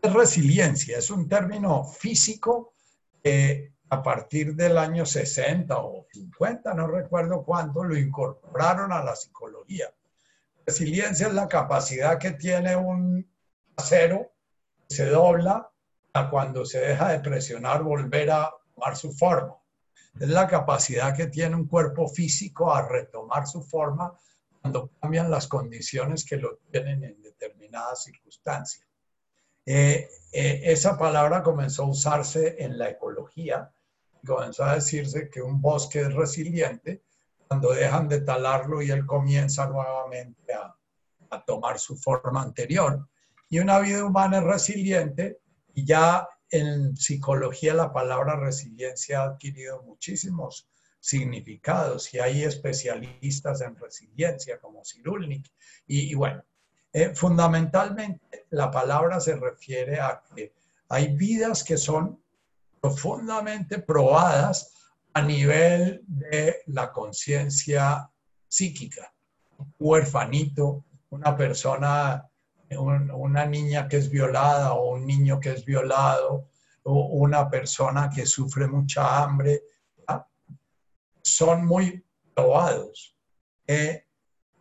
Es resiliencia, es un término físico que a partir del año 60 o 50, no recuerdo cuándo, lo incorporaron a la psicología. Resiliencia es la capacidad que tiene un acero que se dobla a cuando se deja de presionar volver a tomar su forma. Es la capacidad que tiene un cuerpo físico a retomar su forma cuando cambian las condiciones que lo tienen en determinadas circunstancias. Eh, eh, esa palabra comenzó a usarse en la ecología comenzó a decirse que un bosque es resiliente cuando dejan de talarlo y él comienza nuevamente a, a tomar su forma anterior. Y una vida humana es resiliente y ya en psicología la palabra resiliencia ha adquirido muchísimos significados y hay especialistas en resiliencia como Cyrulnik. Y, bueno, eh, fundamentalmente la palabra se refiere a que hay vidas que son profundamente probadas a nivel de la conciencia psíquica. Un huerfanito, una persona, una niña que es violada o un niño que es violado, o una persona que sufre mucha hambre, son muy probados. Eh,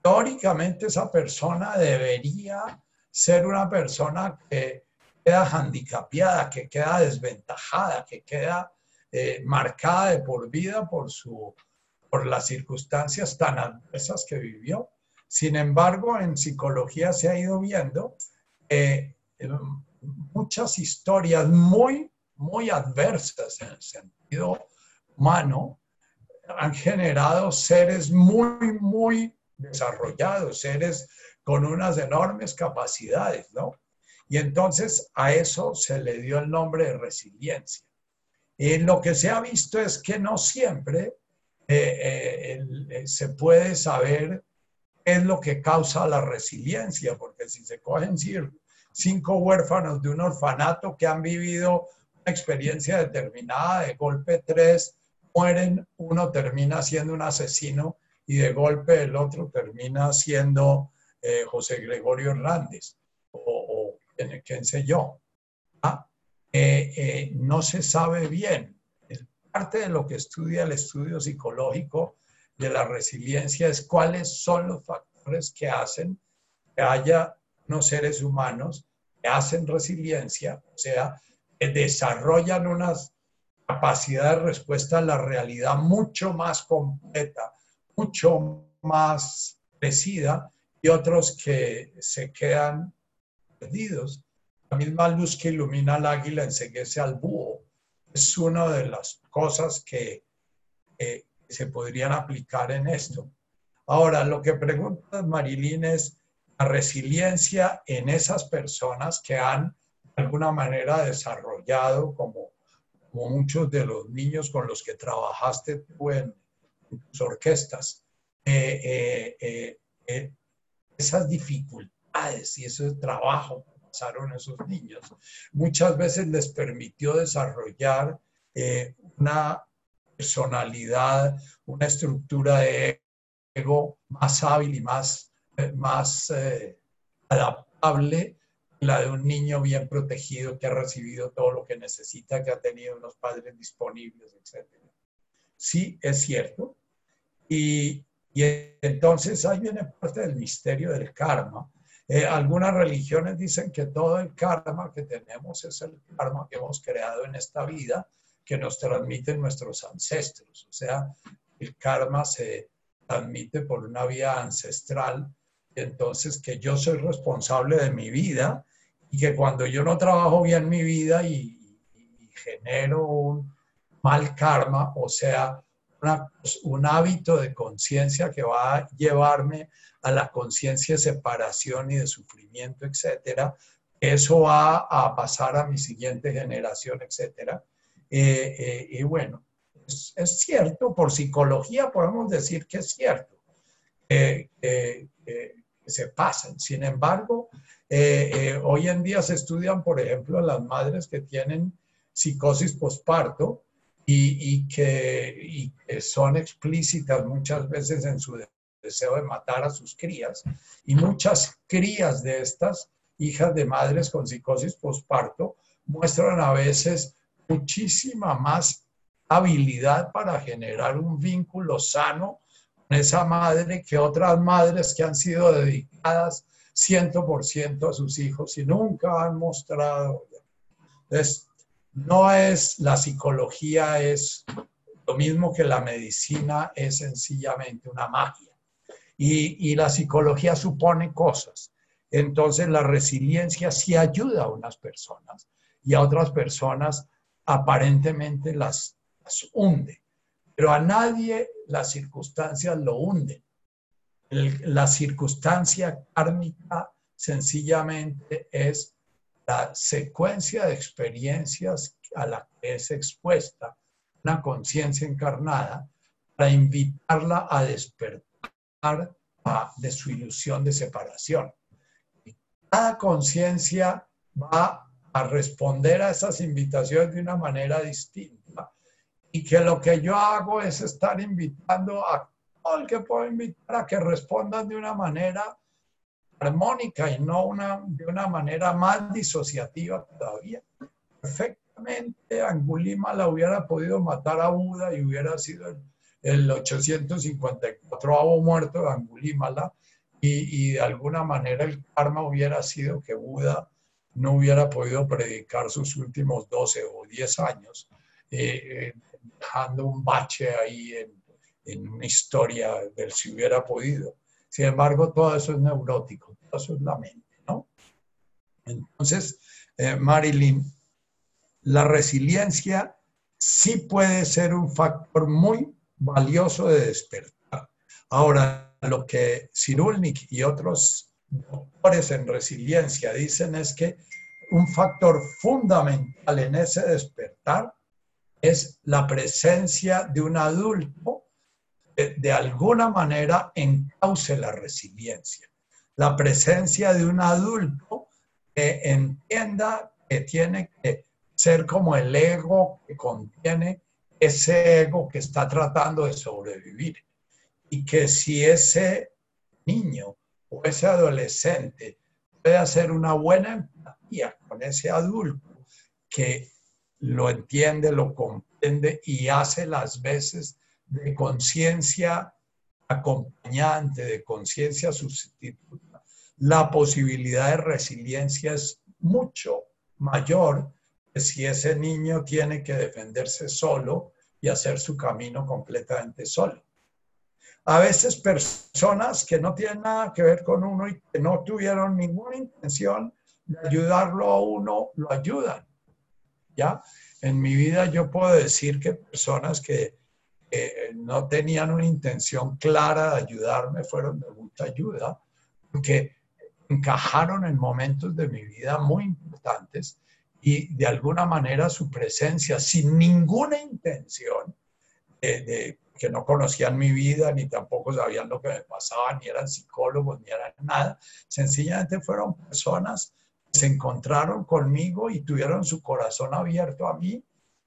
teóricamente esa persona debería ser una persona que queda handicapiada, que queda desventajada, que queda eh, marcada de por vida por, su, por las circunstancias tan adversas que vivió. Sin embargo, en psicología se ha ido viendo eh, muchas historias muy, muy adversas en el sentido humano han generado seres muy, muy desarrollados, seres con unas enormes capacidades, ¿no? Y entonces a eso se le dio el nombre de resiliencia. Y lo que se ha visto es que no siempre eh, eh, se puede saber es lo que causa la resiliencia, porque si se cogen cinco huérfanos de un orfanato que han vivido una experiencia determinada, de golpe tres mueren, uno termina siendo un asesino y de golpe el otro termina siendo eh, José Gregorio Hernández quién sé yo. Ah, eh, eh, no se sabe bien. Parte de lo que estudia el estudio psicológico de la resiliencia es cuáles son los factores que hacen que haya unos seres humanos que hacen resiliencia, o sea, que desarrollan unas capacidad de respuesta a la realidad mucho más completa, mucho más crecida y otros que se quedan perdidos. La misma luz que ilumina al águila enseguece al búho. Es una de las cosas que se podrían aplicar en esto. Ahora, lo que pregunta Marilyn es la resiliencia en esas personas que han de alguna manera desarrollado, como, muchos de los niños con los que trabajaste tú en, tus orquestas, eh, eh, eh, esas dificultades y ese trabajo que pasaron esos niños, muchas veces les permitió desarrollar una personalidad, una estructura de ego más hábil y más, eh, más eh, adaptable la de un niño bien protegido que ha recibido todo lo que necesita, que ha tenido unos padres disponibles, etc. Sí, es cierto. Y, y entonces ahí viene parte del misterio del karma, eh, algunas religiones dicen que todo el karma que tenemos es el karma que hemos creado en esta vida, que nos transmiten nuestros ancestros. O sea, el karma se transmite por una vía ancestral, entonces que yo soy responsable de mi vida y que cuando yo no trabajo bien mi vida y, y genero un mal karma, o sea, un hábito de conciencia que va a llevarme a la conciencia de separación y de sufrimiento, etcétera. Eso va a pasar a mi siguiente generación, etcétera. Eh, eh, y bueno, es, cierto, por psicología podemos decir que es cierto, que se pasan. Sin embargo, eh, hoy en día se estudian, por ejemplo, las madres que tienen psicosis posparto y, que, son explícitas muchas veces en su deseo de matar a sus crías. Y muchas crías de estas hijas de madres con psicosis posparto muestran a veces muchísima más habilidad para generar un vínculo sano con esa madre que otras madres que han sido dedicadas 100% a sus hijos y nunca han mostrado. Entonces, no es la psicología, es lo mismo que la medicina, es sencillamente una magia. Y, y la psicología supone cosas. Entonces, la resiliencia sí ayuda a unas personas y a otras personas aparentemente las, hunde. Pero a nadie las circunstancias lo hunden la circunstancia kármica sencillamente es la secuencia de experiencias a la que es expuesta una conciencia encarnada para invitarla a despertar de su ilusión de separación. cada conciencia va a responder a esas invitaciones de una manera distinta y que lo que yo hago es estar invitando a el que puedo invitar a que respondan de una manera armónica y no una, de una manera más disociativa todavía. Perfectamente Angulima la hubiera podido matar a Buda y hubiera sido el, el 854 muerto de Angulímala y, y de alguna manera el karma hubiera sido que Buda no hubiera podido predicar sus últimos 12 o 10 años, eh, eh, dejando un bache ahí en, en una historia del si hubiera podido. Sin embargo, todo eso es neurótico, todo eso es la mente, ¿no? Entonces, eh, Marilyn, la resiliencia sí puede ser un factor muy valioso de despertar. Ahora, lo que Cyrulnik y otros doctores en resiliencia dicen es que un factor fundamental en ese despertar es la presencia de un adulto de, alguna manera encauce la resiliencia. La presencia de un adulto que entienda que tiene que ser como el ego que contiene ese ego que está tratando de sobrevivir. Y que si ese niño o ese adolescente puede hacer una buena empatía con ese adulto que lo entiende, lo comprende y hace las veces de conciencia acompañante, de conciencia sustituta, la posibilidad de resiliencia es mucho mayor que si ese niño tiene que defenderse solo y hacer su camino completamente solo. A veces personas que no tienen nada que ver con uno y que no tuvieron ninguna intención de ayudarlo a uno, lo ayudan. ¿Ya? En mi vida yo puedo decir que personas que no tenían una intención clara de ayudarme, fueron de mucha ayuda, porque encajaron en momentos de mi vida muy importantes y de alguna manera su presencia, sin ninguna intención, de, que no conocían mi vida, ni tampoco sabían lo que me pasaba, ni eran psicólogos, ni eran nada, sencillamente fueron personas que se encontraron conmigo y tuvieron su corazón abierto a mí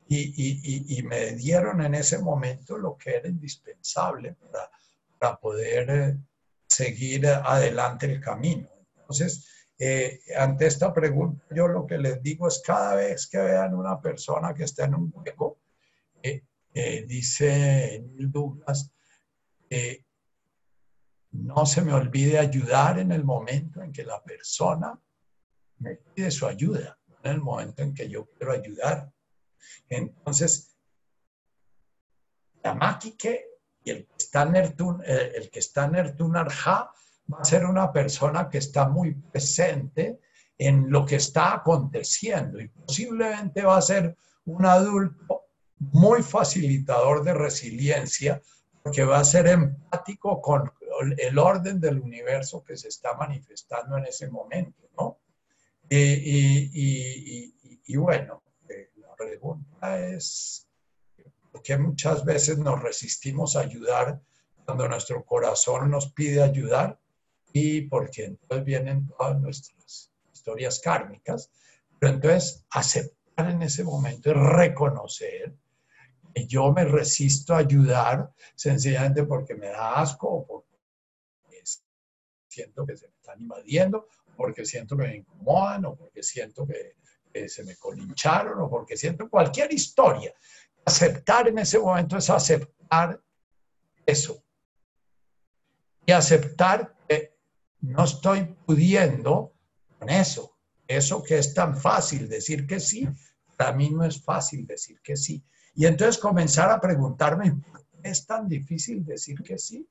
y, me dieron en ese momento lo que era indispensable para, para poder eh, seguir adelante el camino. Entonces, eh, ante esta pregunta, yo lo que les digo es cada vez que vean una persona que está en un hueco, eh, dice Douglas, no se me olvide ayudar en el momento en que la persona me pide su ayuda, en el momento en que yo quiero ayudar. Entonces, Yamakike y el que está en eh, el, que va a ser una persona que está muy presente en lo que está aconteciendo y posiblemente va a ser un adulto muy facilitador de resiliencia, porque va a ser empático con el orden del universo que se está manifestando en ese momento, ¿no? Y, bueno, eh, la pregunta es, ¿por qué muchas veces nos resistimos a ayudar cuando nuestro corazón nos pide ayudar? Y porque entonces vienen todas nuestras historias kármicas, pero entonces aceptar en ese momento y reconocer yo me resisto a ayudar sencillamente porque me da asco o porque siento que se me están invadiendo, porque siento que me incomodan o porque siento que, se me colincharon o porque siento cualquier historia. Aceptar en ese momento es aceptar eso. Y aceptar que no estoy pudiendo con eso. Eso que es tan fácil decir que sí, para mí no es fácil decir que sí. Y entonces comenzar a preguntarme, ¿es tan difícil decir que sí?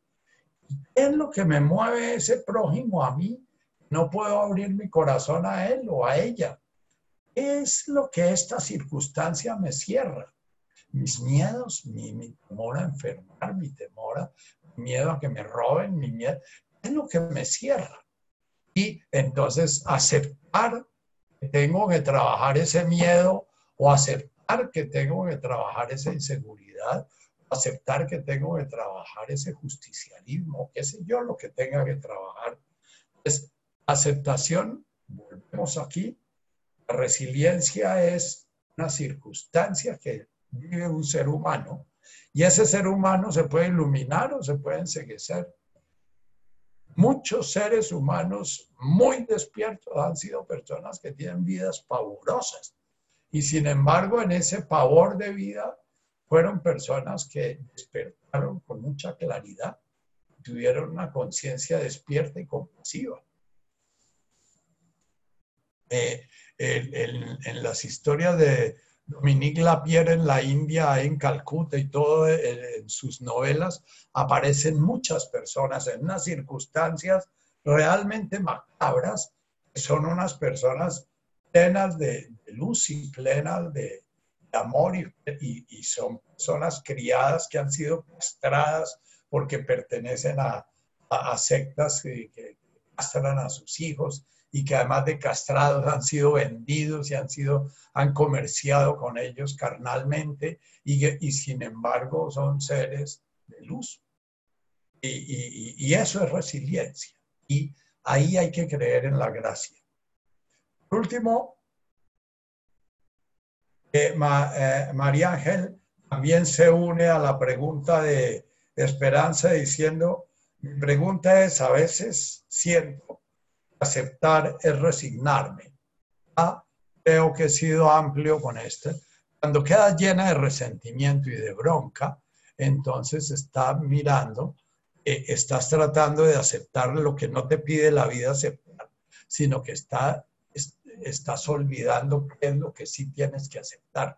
¿Qué es lo que me mueve ese prójimo a mí? No puedo abrir mi corazón a él o a ella. ¿Qué es lo que esta circunstancia me cierra? Mis miedos, mi, temor a enfermar, mi temor a mi miedo a que me roben, mi miedo, es lo que me cierra. Y entonces aceptar que tengo que trabajar ese miedo o aceptar que tengo que trabajar esa inseguridad aceptar que tengo que trabajar ese justicialismo, qué sé yo, lo que tenga que trabajar. Es aceptación, volvemos aquí, la resiliencia es una circunstancia que vive un ser humano y ese ser humano se puede iluminar o se puede enseguecer. Muchos seres humanos muy despiertos han sido personas que tienen vidas pavorosas y sin embargo en ese pavor de vida fueron personas que despertaron con mucha claridad, tuvieron una conciencia despierta y compasiva. Eh, en, las historias de Dominique Lapierre en la India, en Calcuta y todo eh, en sus novelas, aparecen muchas personas en unas circunstancias realmente macabras, que son unas personas plenas de luz y plenas de, amor y, son personas criadas que han sido castradas porque pertenecen a, sectas que, castran a sus hijos y que además de castrados han sido vendidos y han sido, han comerciado con ellos carnalmente y, y sin embargo son seres de luz. Y, y, eso es resiliencia. Y ahí hay que creer en la gracia. Por último, eh, María Ángel también se une a la pregunta de, Esperanza diciendo, mi pregunta es, a veces siento aceptar es resignarme. Ah, creo que he sido amplio con esto. Cuando queda llena de resentimiento y de bronca, entonces está mirando, eh, estás tratando de aceptar lo que no te pide la vida sino que está estás olvidando qué es lo que sí tienes que aceptar.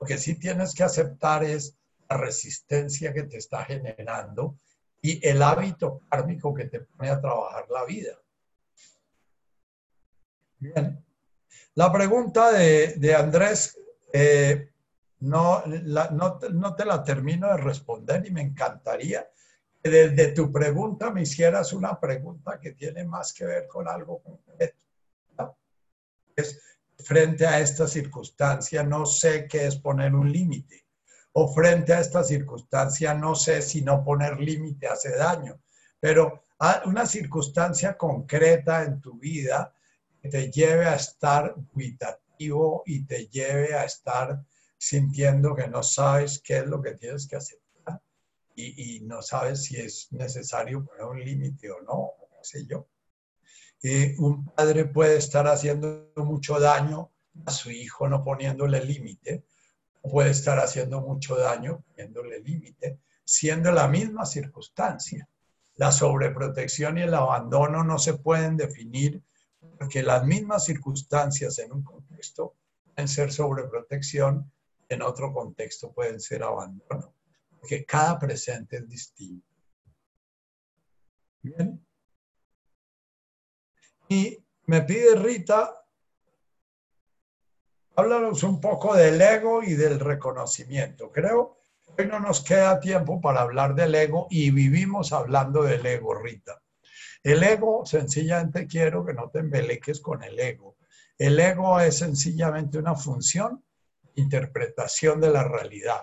Lo que sí tienes que aceptar es la resistencia que te está generando y el hábito kármico que te pone a trabajar la vida. Bien. La pregunta de, Andrés, eh, no, no, te la termino de responder y me encantaría que desde tu pregunta me hicieras una pregunta que tiene más que ver con algo concreto frente a esta circunstancia no sé qué es poner un límite. O frente a esta circunstancia no sé si no poner límite hace daño. Pero una circunstancia concreta en tu vida que te lleve a estar cuitativo y te lleve a estar sintiendo que no sabes qué es lo que tienes que aceptar y, y no sabes si es necesario poner un límite o no, o qué sé yo un padre puede estar haciendo mucho daño a su hijo no poniéndole límite, puede estar haciendo mucho daño poniéndole límite, siendo la misma circunstancia. La sobreprotección y el abandono no se pueden definir porque las mismas circunstancias en un contexto pueden ser sobreprotección, en otro contexto pueden ser abandono, porque cada presente es distinto. Bien. Me pide Rita háblanos un poco del ego y del reconocimiento. Creo que hoy no nos queda tiempo para hablar del ego y vivimos hablando del ego, Rita. El ego, sencillamente quiero que no te embeleques con el ego. El ego es sencillamente una función, interpretación de la realidad.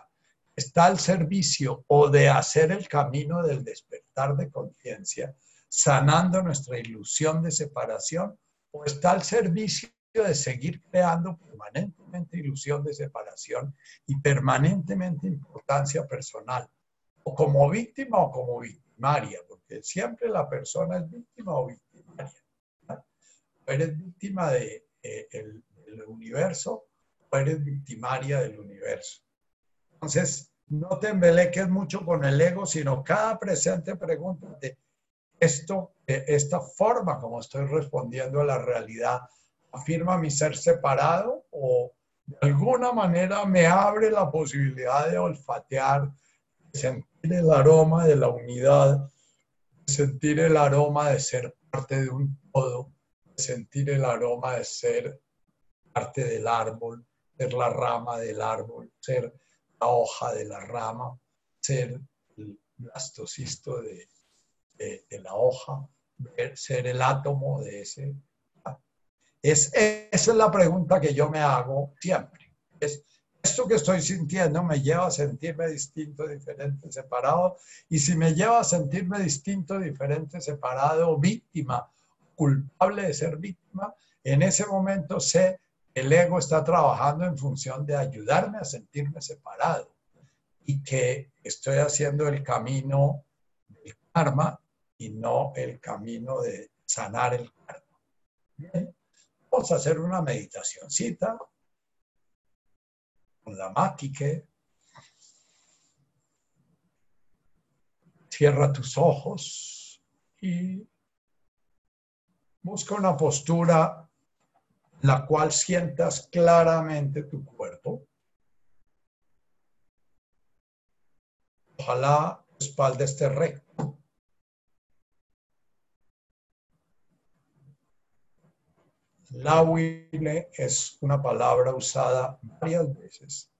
Está al servicio o de hacer el camino del despertar de conciencia, sanando nuestra ilusión de separación, o está al servicio de seguir creando permanentemente ilusión de separación y permanentemente importancia personal, o como víctima o como victimaria, porque siempre la persona es víctima o victimaria. O eres víctima eh, del universo o eres victimaria del universo. Entonces, no te embeleques mucho con el ego, sino cada presente pregúntate, esto, esta forma como estoy respondiendo a la realidad, afirma mi ser separado o de alguna manera me abre la posibilidad de olfatear, de sentir el aroma de la unidad, de sentir el aroma de ser parte de un todo, de sentir el aroma de ser parte del árbol, ser la rama del árbol, ser la hoja de la rama, ser el blastocisto de, de la hoja, ser el átomo de ese es, esa es la pregunta que yo me hago siempre. Es, ¿Esto que estoy sintiendo me lleva a sentirme distinto, diferente, separado? Y si me lleva a sentirme distinto, diferente, separado, víctima, culpable de ser víctima, en ese momento sé que el ego está trabajando en función de ayudarme a sentirme separado y que estoy haciendo el camino del karma y no el camino de sanar el. Bien. Vamos a hacer una meditacióncita con la máquica. Cierra tus ojos y busca una postura en la cual sientas claramente tu cuerpo. Ojalá tu espalda esté recta. Lauile es una palabra usada varias veces.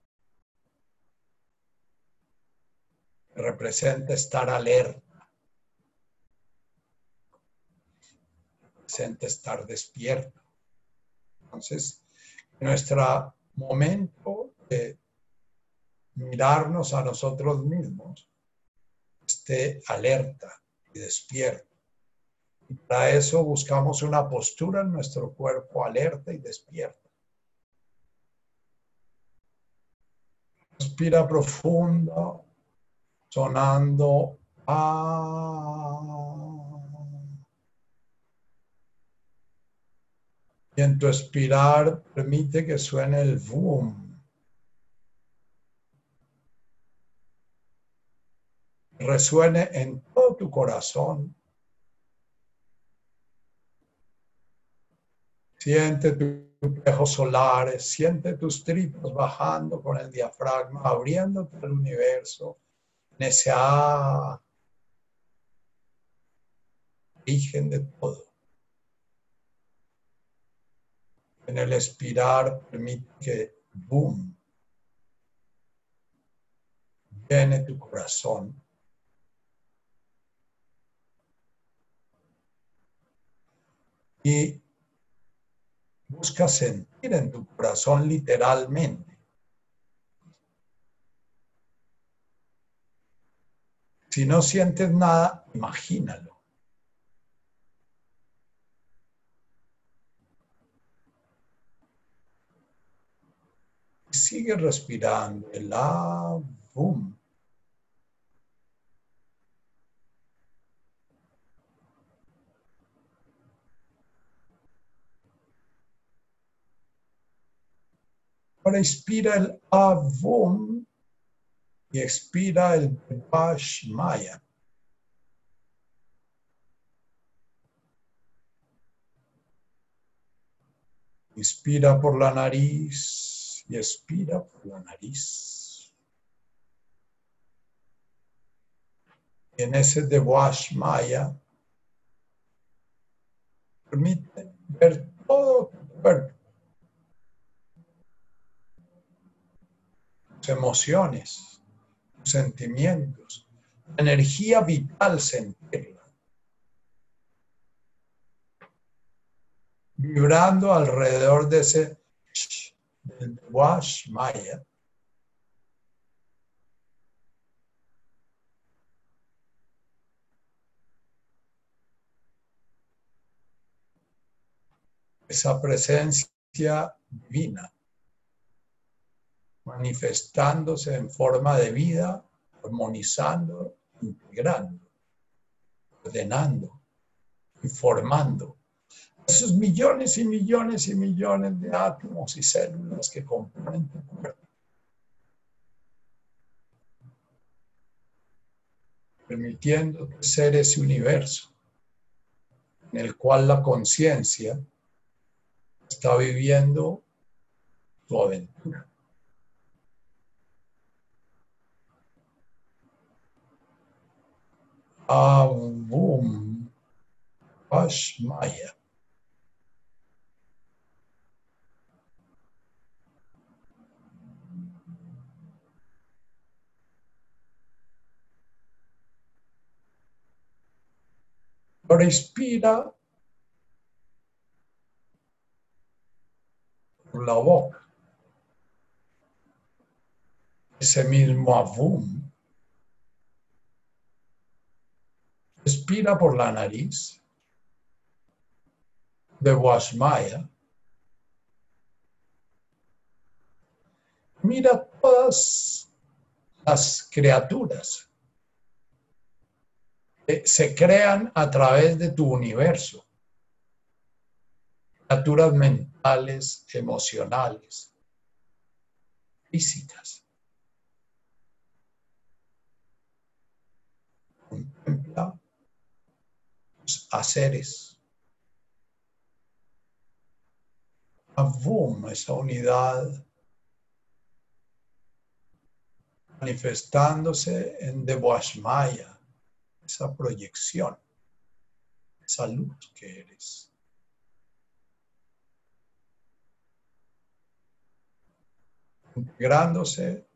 Representa estar alerta. Representa estar despierto. Entonces, nuestro momento de mirarnos a nosotros mismos esté alerta y despierto. Para eso buscamos una postura en nuestro cuerpo alerta y despierta. Respira profundo, sonando. Y en tu expirar permite que suene el boom. Resuene en todo tu corazón Siente tus espejos solares, siente tus tripas bajando con el diafragma, abriéndote al universo, en ese origen de todo. En el expirar permite que, boom, llene tu corazón. Y Busca sentir en tu corazón literalmente. Si no sientes nada, imagínalo. Sigue respirando. El boom. Ahora inspira el Avum y expira el Maya. Inspira por la nariz y expira por la nariz. en ese de Maya permite ver todo tu cuerpo emociones, tus sentimientos, energía vital se integra. Vibrando alrededor de ese del wash maya. Esa presencia divina manifestándose en forma de vida, armonizando, integrando, ordenando, informando esos millones y millones y millones de átomos y células que componen tu cuerpo. Permitiendo ser ese universo en el cual la conciencia está viviendo su aventura. Avum Maya. respira por la boca. Ese mismo avum. Respira por la nariz de Washmaya. Mira todas las criaturas se crean a través de tu universo. Criaturas mentales, emocionales, físicas. Haceres. Avum, esa unidad manifestándose en Devashmaya esa proyección, esa luz que eres. Integrándose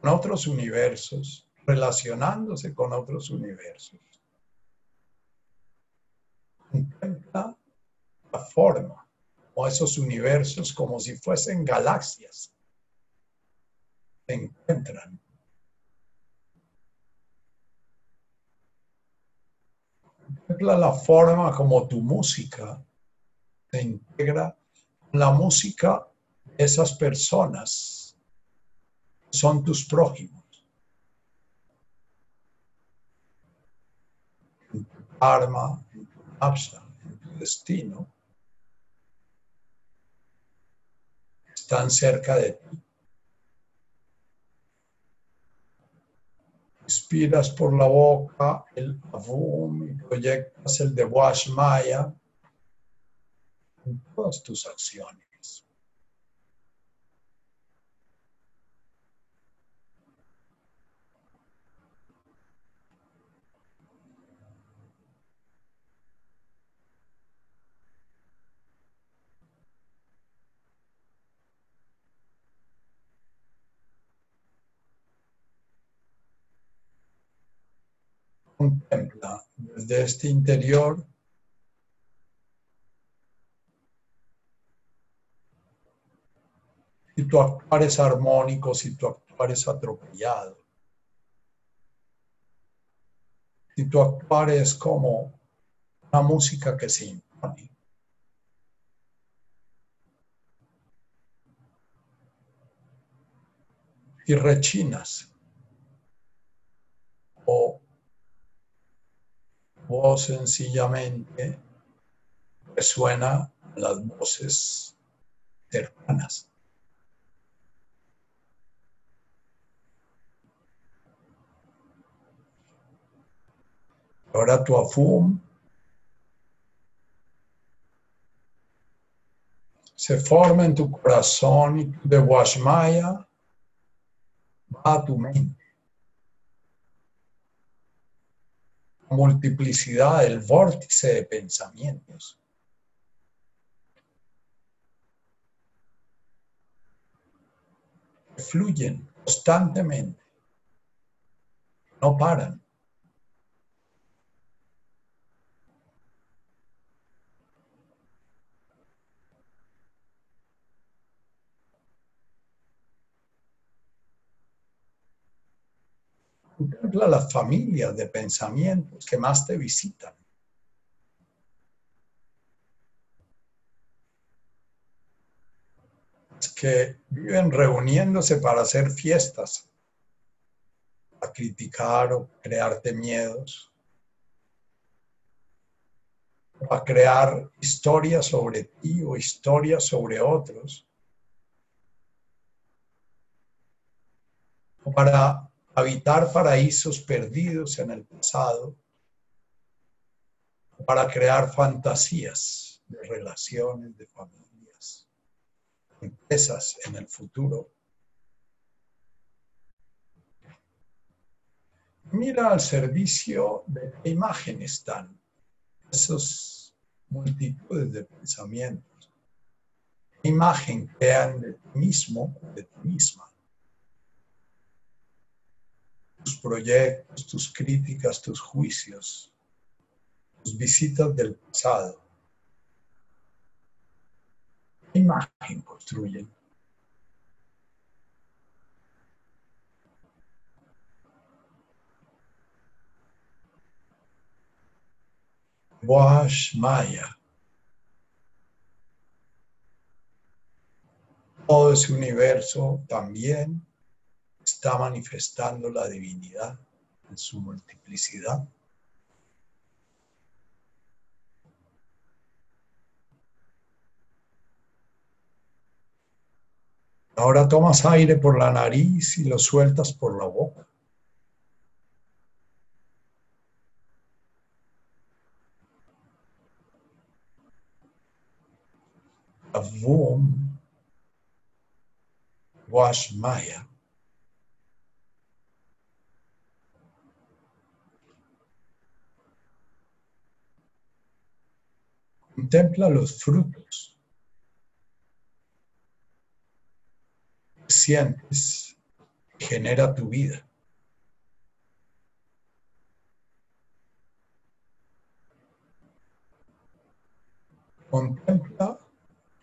con otros universos, relacionándose con otros universos. Contempla la forma o esos universos como si fuesen galaxias. Se encuentran la forma como tu música se integra con la música de esas personas son tus prójimos. En en tu destino, están cerca de ti. Inspiras por la boca el avum y proyectas el de Maya en todas tus acciones. Contempla desde este interior si tu actuar es armónico, si tu actuar es atropellado, si tu actuar es como una música que se impone. Y rechinas o sencillamente resuena las voces cercanas. Ahora tu afum se forma en tu corazón y de Washmaya va a tu mente. Multiplicidad del vórtice de pensamientos. fluyen constantemente. No paran. Las familias de pensamientos que más te visitan. que viven reuniéndose para hacer fiestas, a criticar o crearte miedos, a crear historias sobre ti o historias sobre otros, para habitar paraísos perdidos en el pasado, para crear fantasías de relaciones de familia empresas en el futuro. Mira al servicio de qué imágenes están esas multitudes de pensamientos. ¿Qué imagen crean de ti mismo de ti misma? Tus proyectos, tus críticas, tus juicios, tus visitas del pasado imagen construyen? Wash Maya. Todo ese universo también está manifestando la divinidad en su multiplicidad. Ahora tomas aire por la nariz y lo sueltas por la boca. Avum Washmaya. Contempla los frutos sientes genera tu vida. Contempla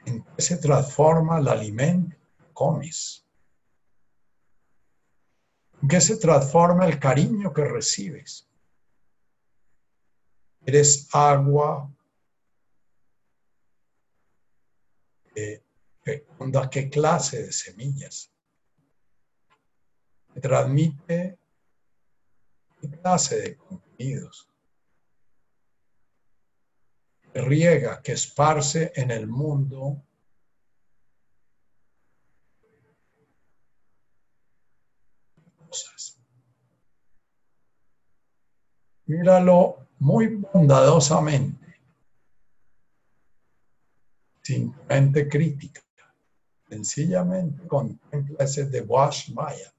en qué se transforma el alimento que comes. En qué se transforma el cariño que recibes. Eres agua fecunda qué clase de semillas. Transmite qué clase de contenidos. Riega, que esparce en el mundo cosas. Míralo muy bondadosamente, sin mente crítica. Sencillamente contempla ese de Wash Maya,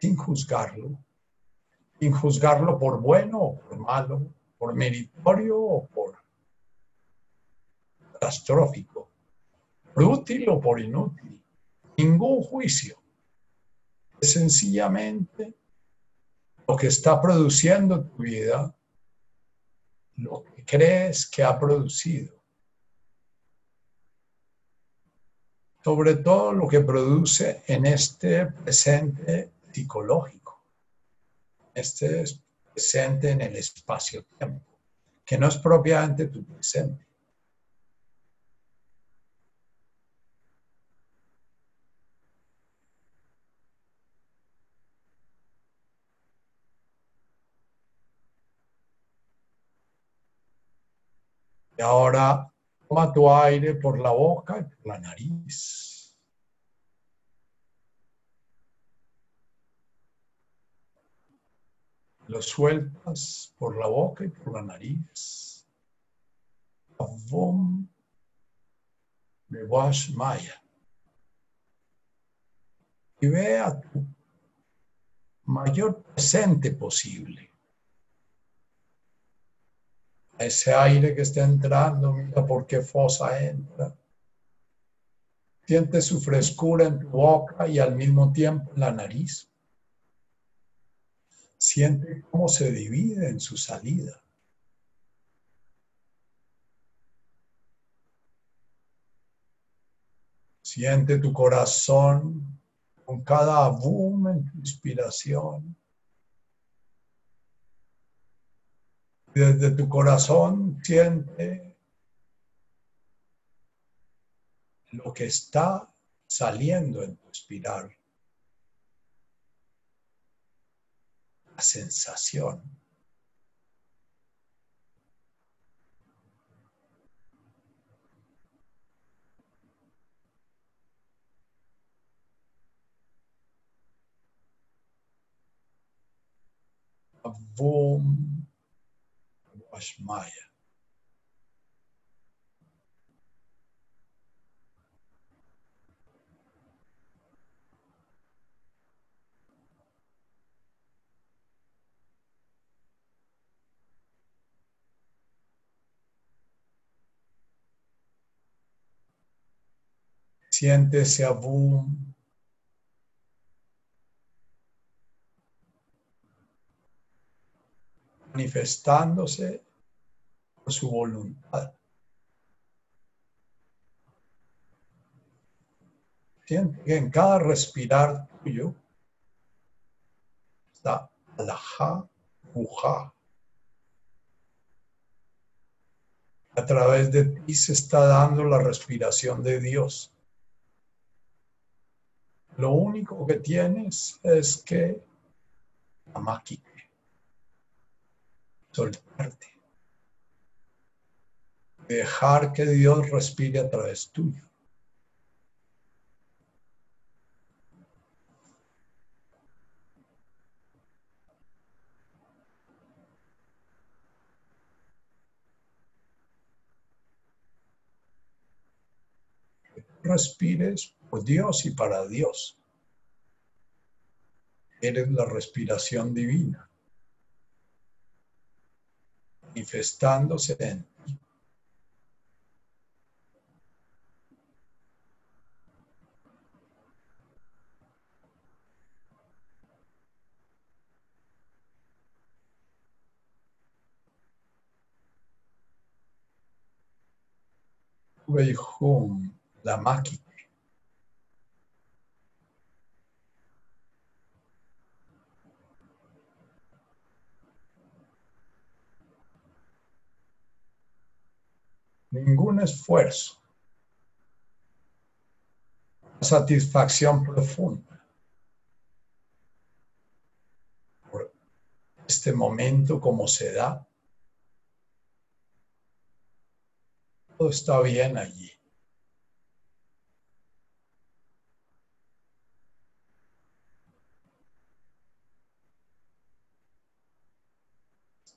sin juzgarlo, sin juzgarlo por bueno o por malo, por meritorio o por catastrófico, por útil o por inútil. Ningún juicio. Es sencillamente lo que está produciendo tu vida, lo que crees que ha producido. Sobre todo lo que produce en este presente psicológico, este presente en el espacio-tiempo, que no es propiamente tu presente. Y ahora Toma tu aire por la boca y por la nariz. Lo sueltas por la boca y por la nariz. Avum de Wash Maya. Y vea tu mayor presente posible ese aire que está entrando, mira por qué fosa entra. Siente su frescura en tu boca y al mismo tiempo en la nariz. Siente cómo se divide en su salida. Siente tu corazón con cada boom en tu inspiración. Desde tu corazón siente lo que está saliendo en tu espiral. La sensación. Avum Vashmaya. Siente ese abum. manifestándose su voluntad. Siente que en cada respirar tuyo está alajá, uja. A través de ti se está dando la respiración de Dios. Lo único que tienes es que amaquite, soltarte, dejar que Dios respire a través tuyo. respires por Dios y para Dios. Eres la respiración divina, manifestándose en ti. Home, la máquina. ningún esfuerzo, satisfacción profunda por este momento como se da. Está bien allí.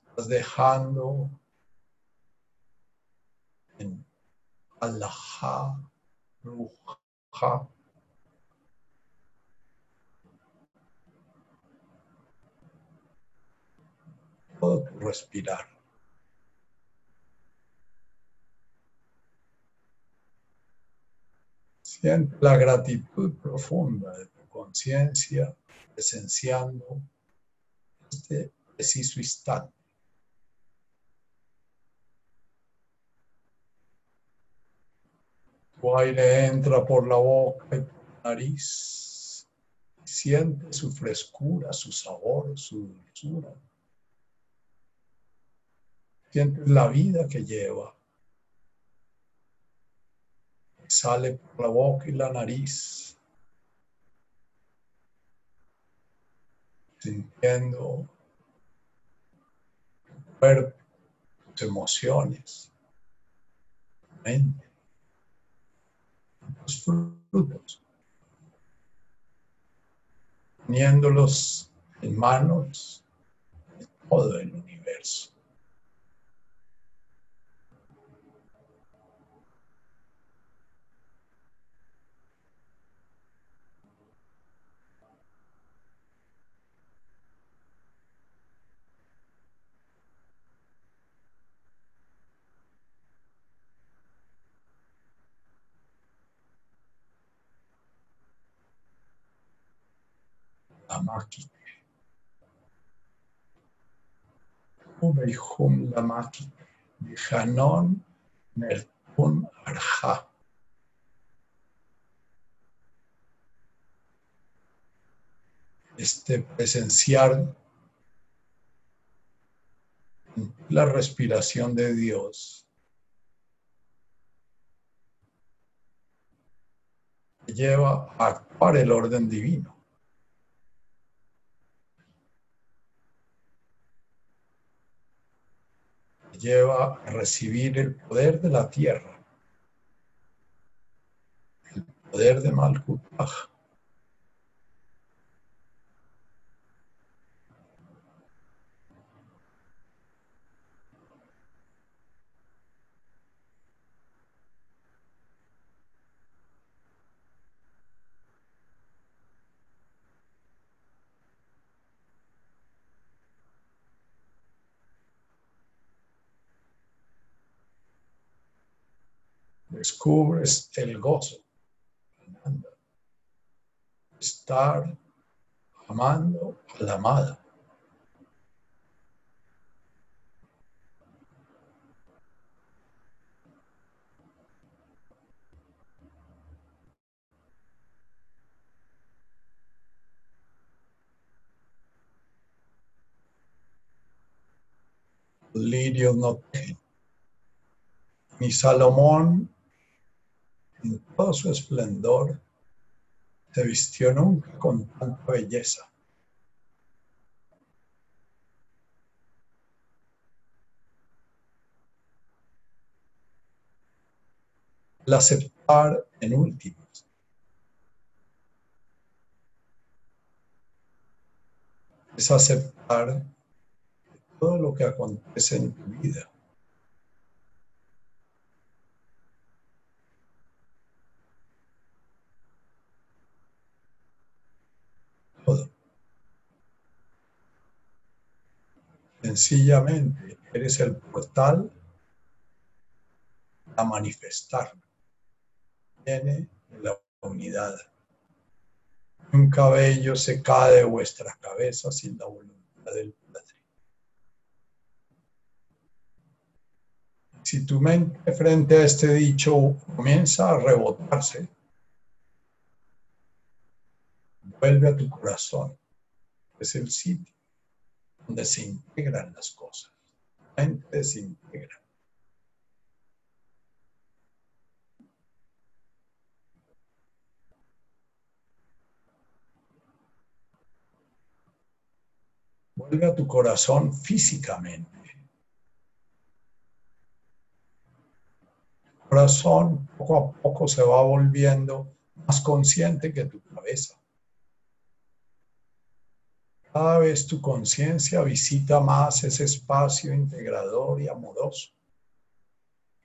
Estás dejando en Allah, Ruha. Respirar. Siente la gratitud profunda de tu conciencia presenciando este preciso instante. Tu aire entra por la boca y por la nariz. Siente su frescura, su sabor, su dulzura. Sientes la vida que lleva. Sale por la boca y la nariz. Sintiendo tu cuerpo, tus emociones, tu mente los frutos, poniéndolos en manos de todo el universo. Lamaki. Ubeihum Lamaki. Dijanon Mertun Arja. Este presenciar la respiración de Dios lleva a actuar el orden divino. Lleva a recibir el poder de la tierra, el poder de Malkutaj. Descubres el gozo. Estar amando a la amada. Lirio no Ni Salomón en todo su esplendor, se vistió nunca con tanta belleza. El aceptar en últimas. Es aceptar todo lo que acontece en tu vida Sencillamente eres el portal a manifestar. Viene la unidad. Un cabello se cae de vuestra cabeza sin la voluntad del Padre. Si tu mente frente a este dicho comienza a rebotarse, vuelve a tu corazón. Es el sitio donde se integran las cosas. La mente se integra. Vuelve a tu corazón físicamente. Tu corazón poco a poco se va volviendo más consciente que tu cabeza. Cada vez tu conciencia visita más ese espacio integrador y amoroso.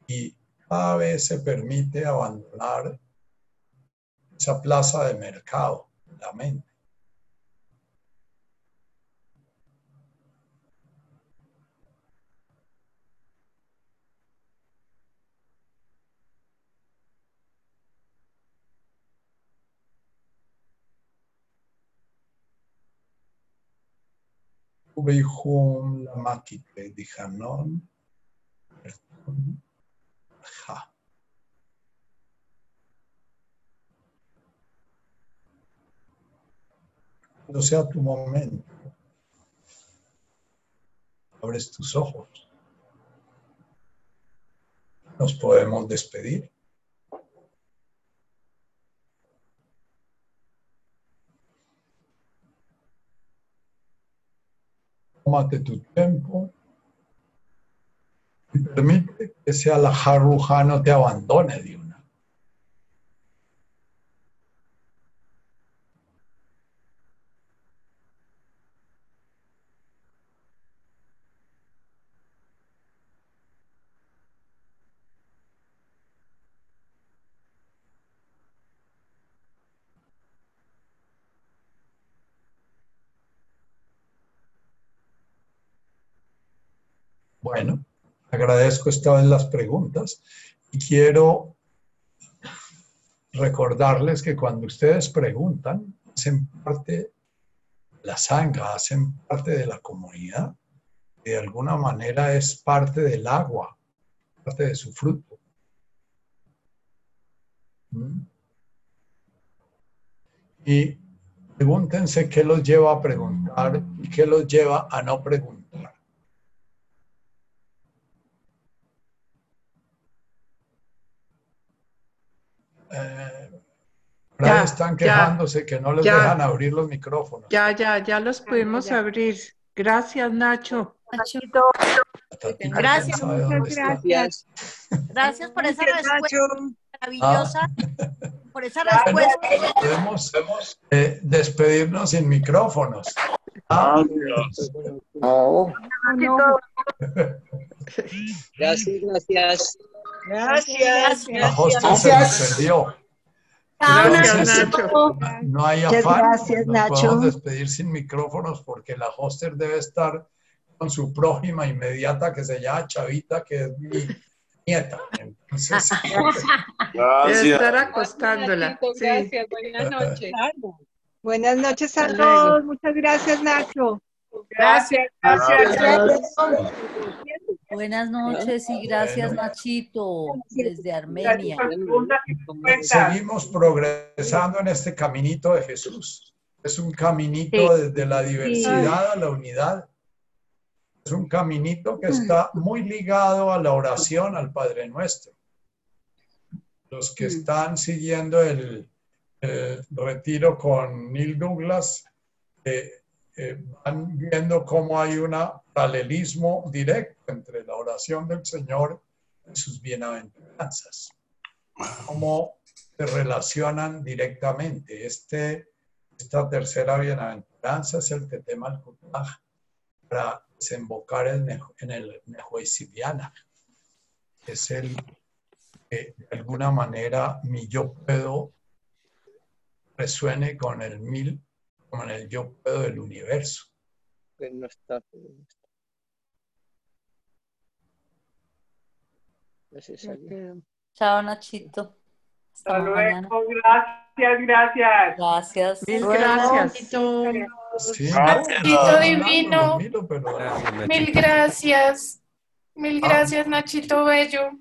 Y cada vez se permite abandonar esa plaza de mercado, la mente. Ubehum Lamakite Dijanon Ja. Cuando sea tu momento, abres tus ojos. Nos podemos despedir. Tómate tu tiempo y permite que sea la jarruja no te abandone de una. Bueno, agradezco esta vez las preguntas y quiero recordarles que cuando ustedes preguntan, hacen parte la sangre, hacen parte de la comunidad y de alguna manera es parte del agua, parte de su fruto. ¿Mm? Y pregúntense qué los lleva a preguntar y qué los lleva a no preguntar. Eh, Ya, están quejándose que no les ya. dejan abrir los micrófonos. Ya, ya, ya los pudimos abrir. Gracias, Nacho. Nachito, Gracias, ¿quién sabe muchas gracias. Gracias por esa Gracias, respuesta Nacho. maravillosa, por esa Bueno, respuesta. podemos eh, despedirnos sin micrófonos. Ah, No, Gracias, gracias. Gracias. nos Gracias. Gracias, Nacho. No hay Muchas afán. gracias, nos Nacho. podemos despedir sin micrófonos porque la hoster debe estar con su prójima inmediata que se llama Chavita, que es mi nieta. Entonces, Debe estar acostándola. Gracias, buenas noches. buenas noches a todos. Muchas gracias, Nacho. Gracias, gracias. Buenas noches y gracias, Bueno. Nachito, desde Armenia. seguimos progresando en este caminito de Jesús. Es un caminito desde la diversidad a la unidad. Es un caminito que está muy ligado a la oración al Padre Nuestro. Los que están siguiendo el, el retiro con Neil Douglas eh, eh, van viendo cómo hay un paralelismo directo entre la oración del Señor y sus bienaventuranzas cómo se relacionan directamente. Este, esta tercera bienaventuranza es el Tetema al Kutaj para desembocar en, el- Nehuesibiana. Es el que de alguna manera mi yo puedo resuene con el mil, con el yo puedo del universo. Que no está. No sé, salió. Chao, Nachito. Hasta Hasta mañana. luego, gracias, gracias. Gracias. Mil gracias. Sí, Nachito no, divino. Mil gracias. Mil gracias, Nachito Bello.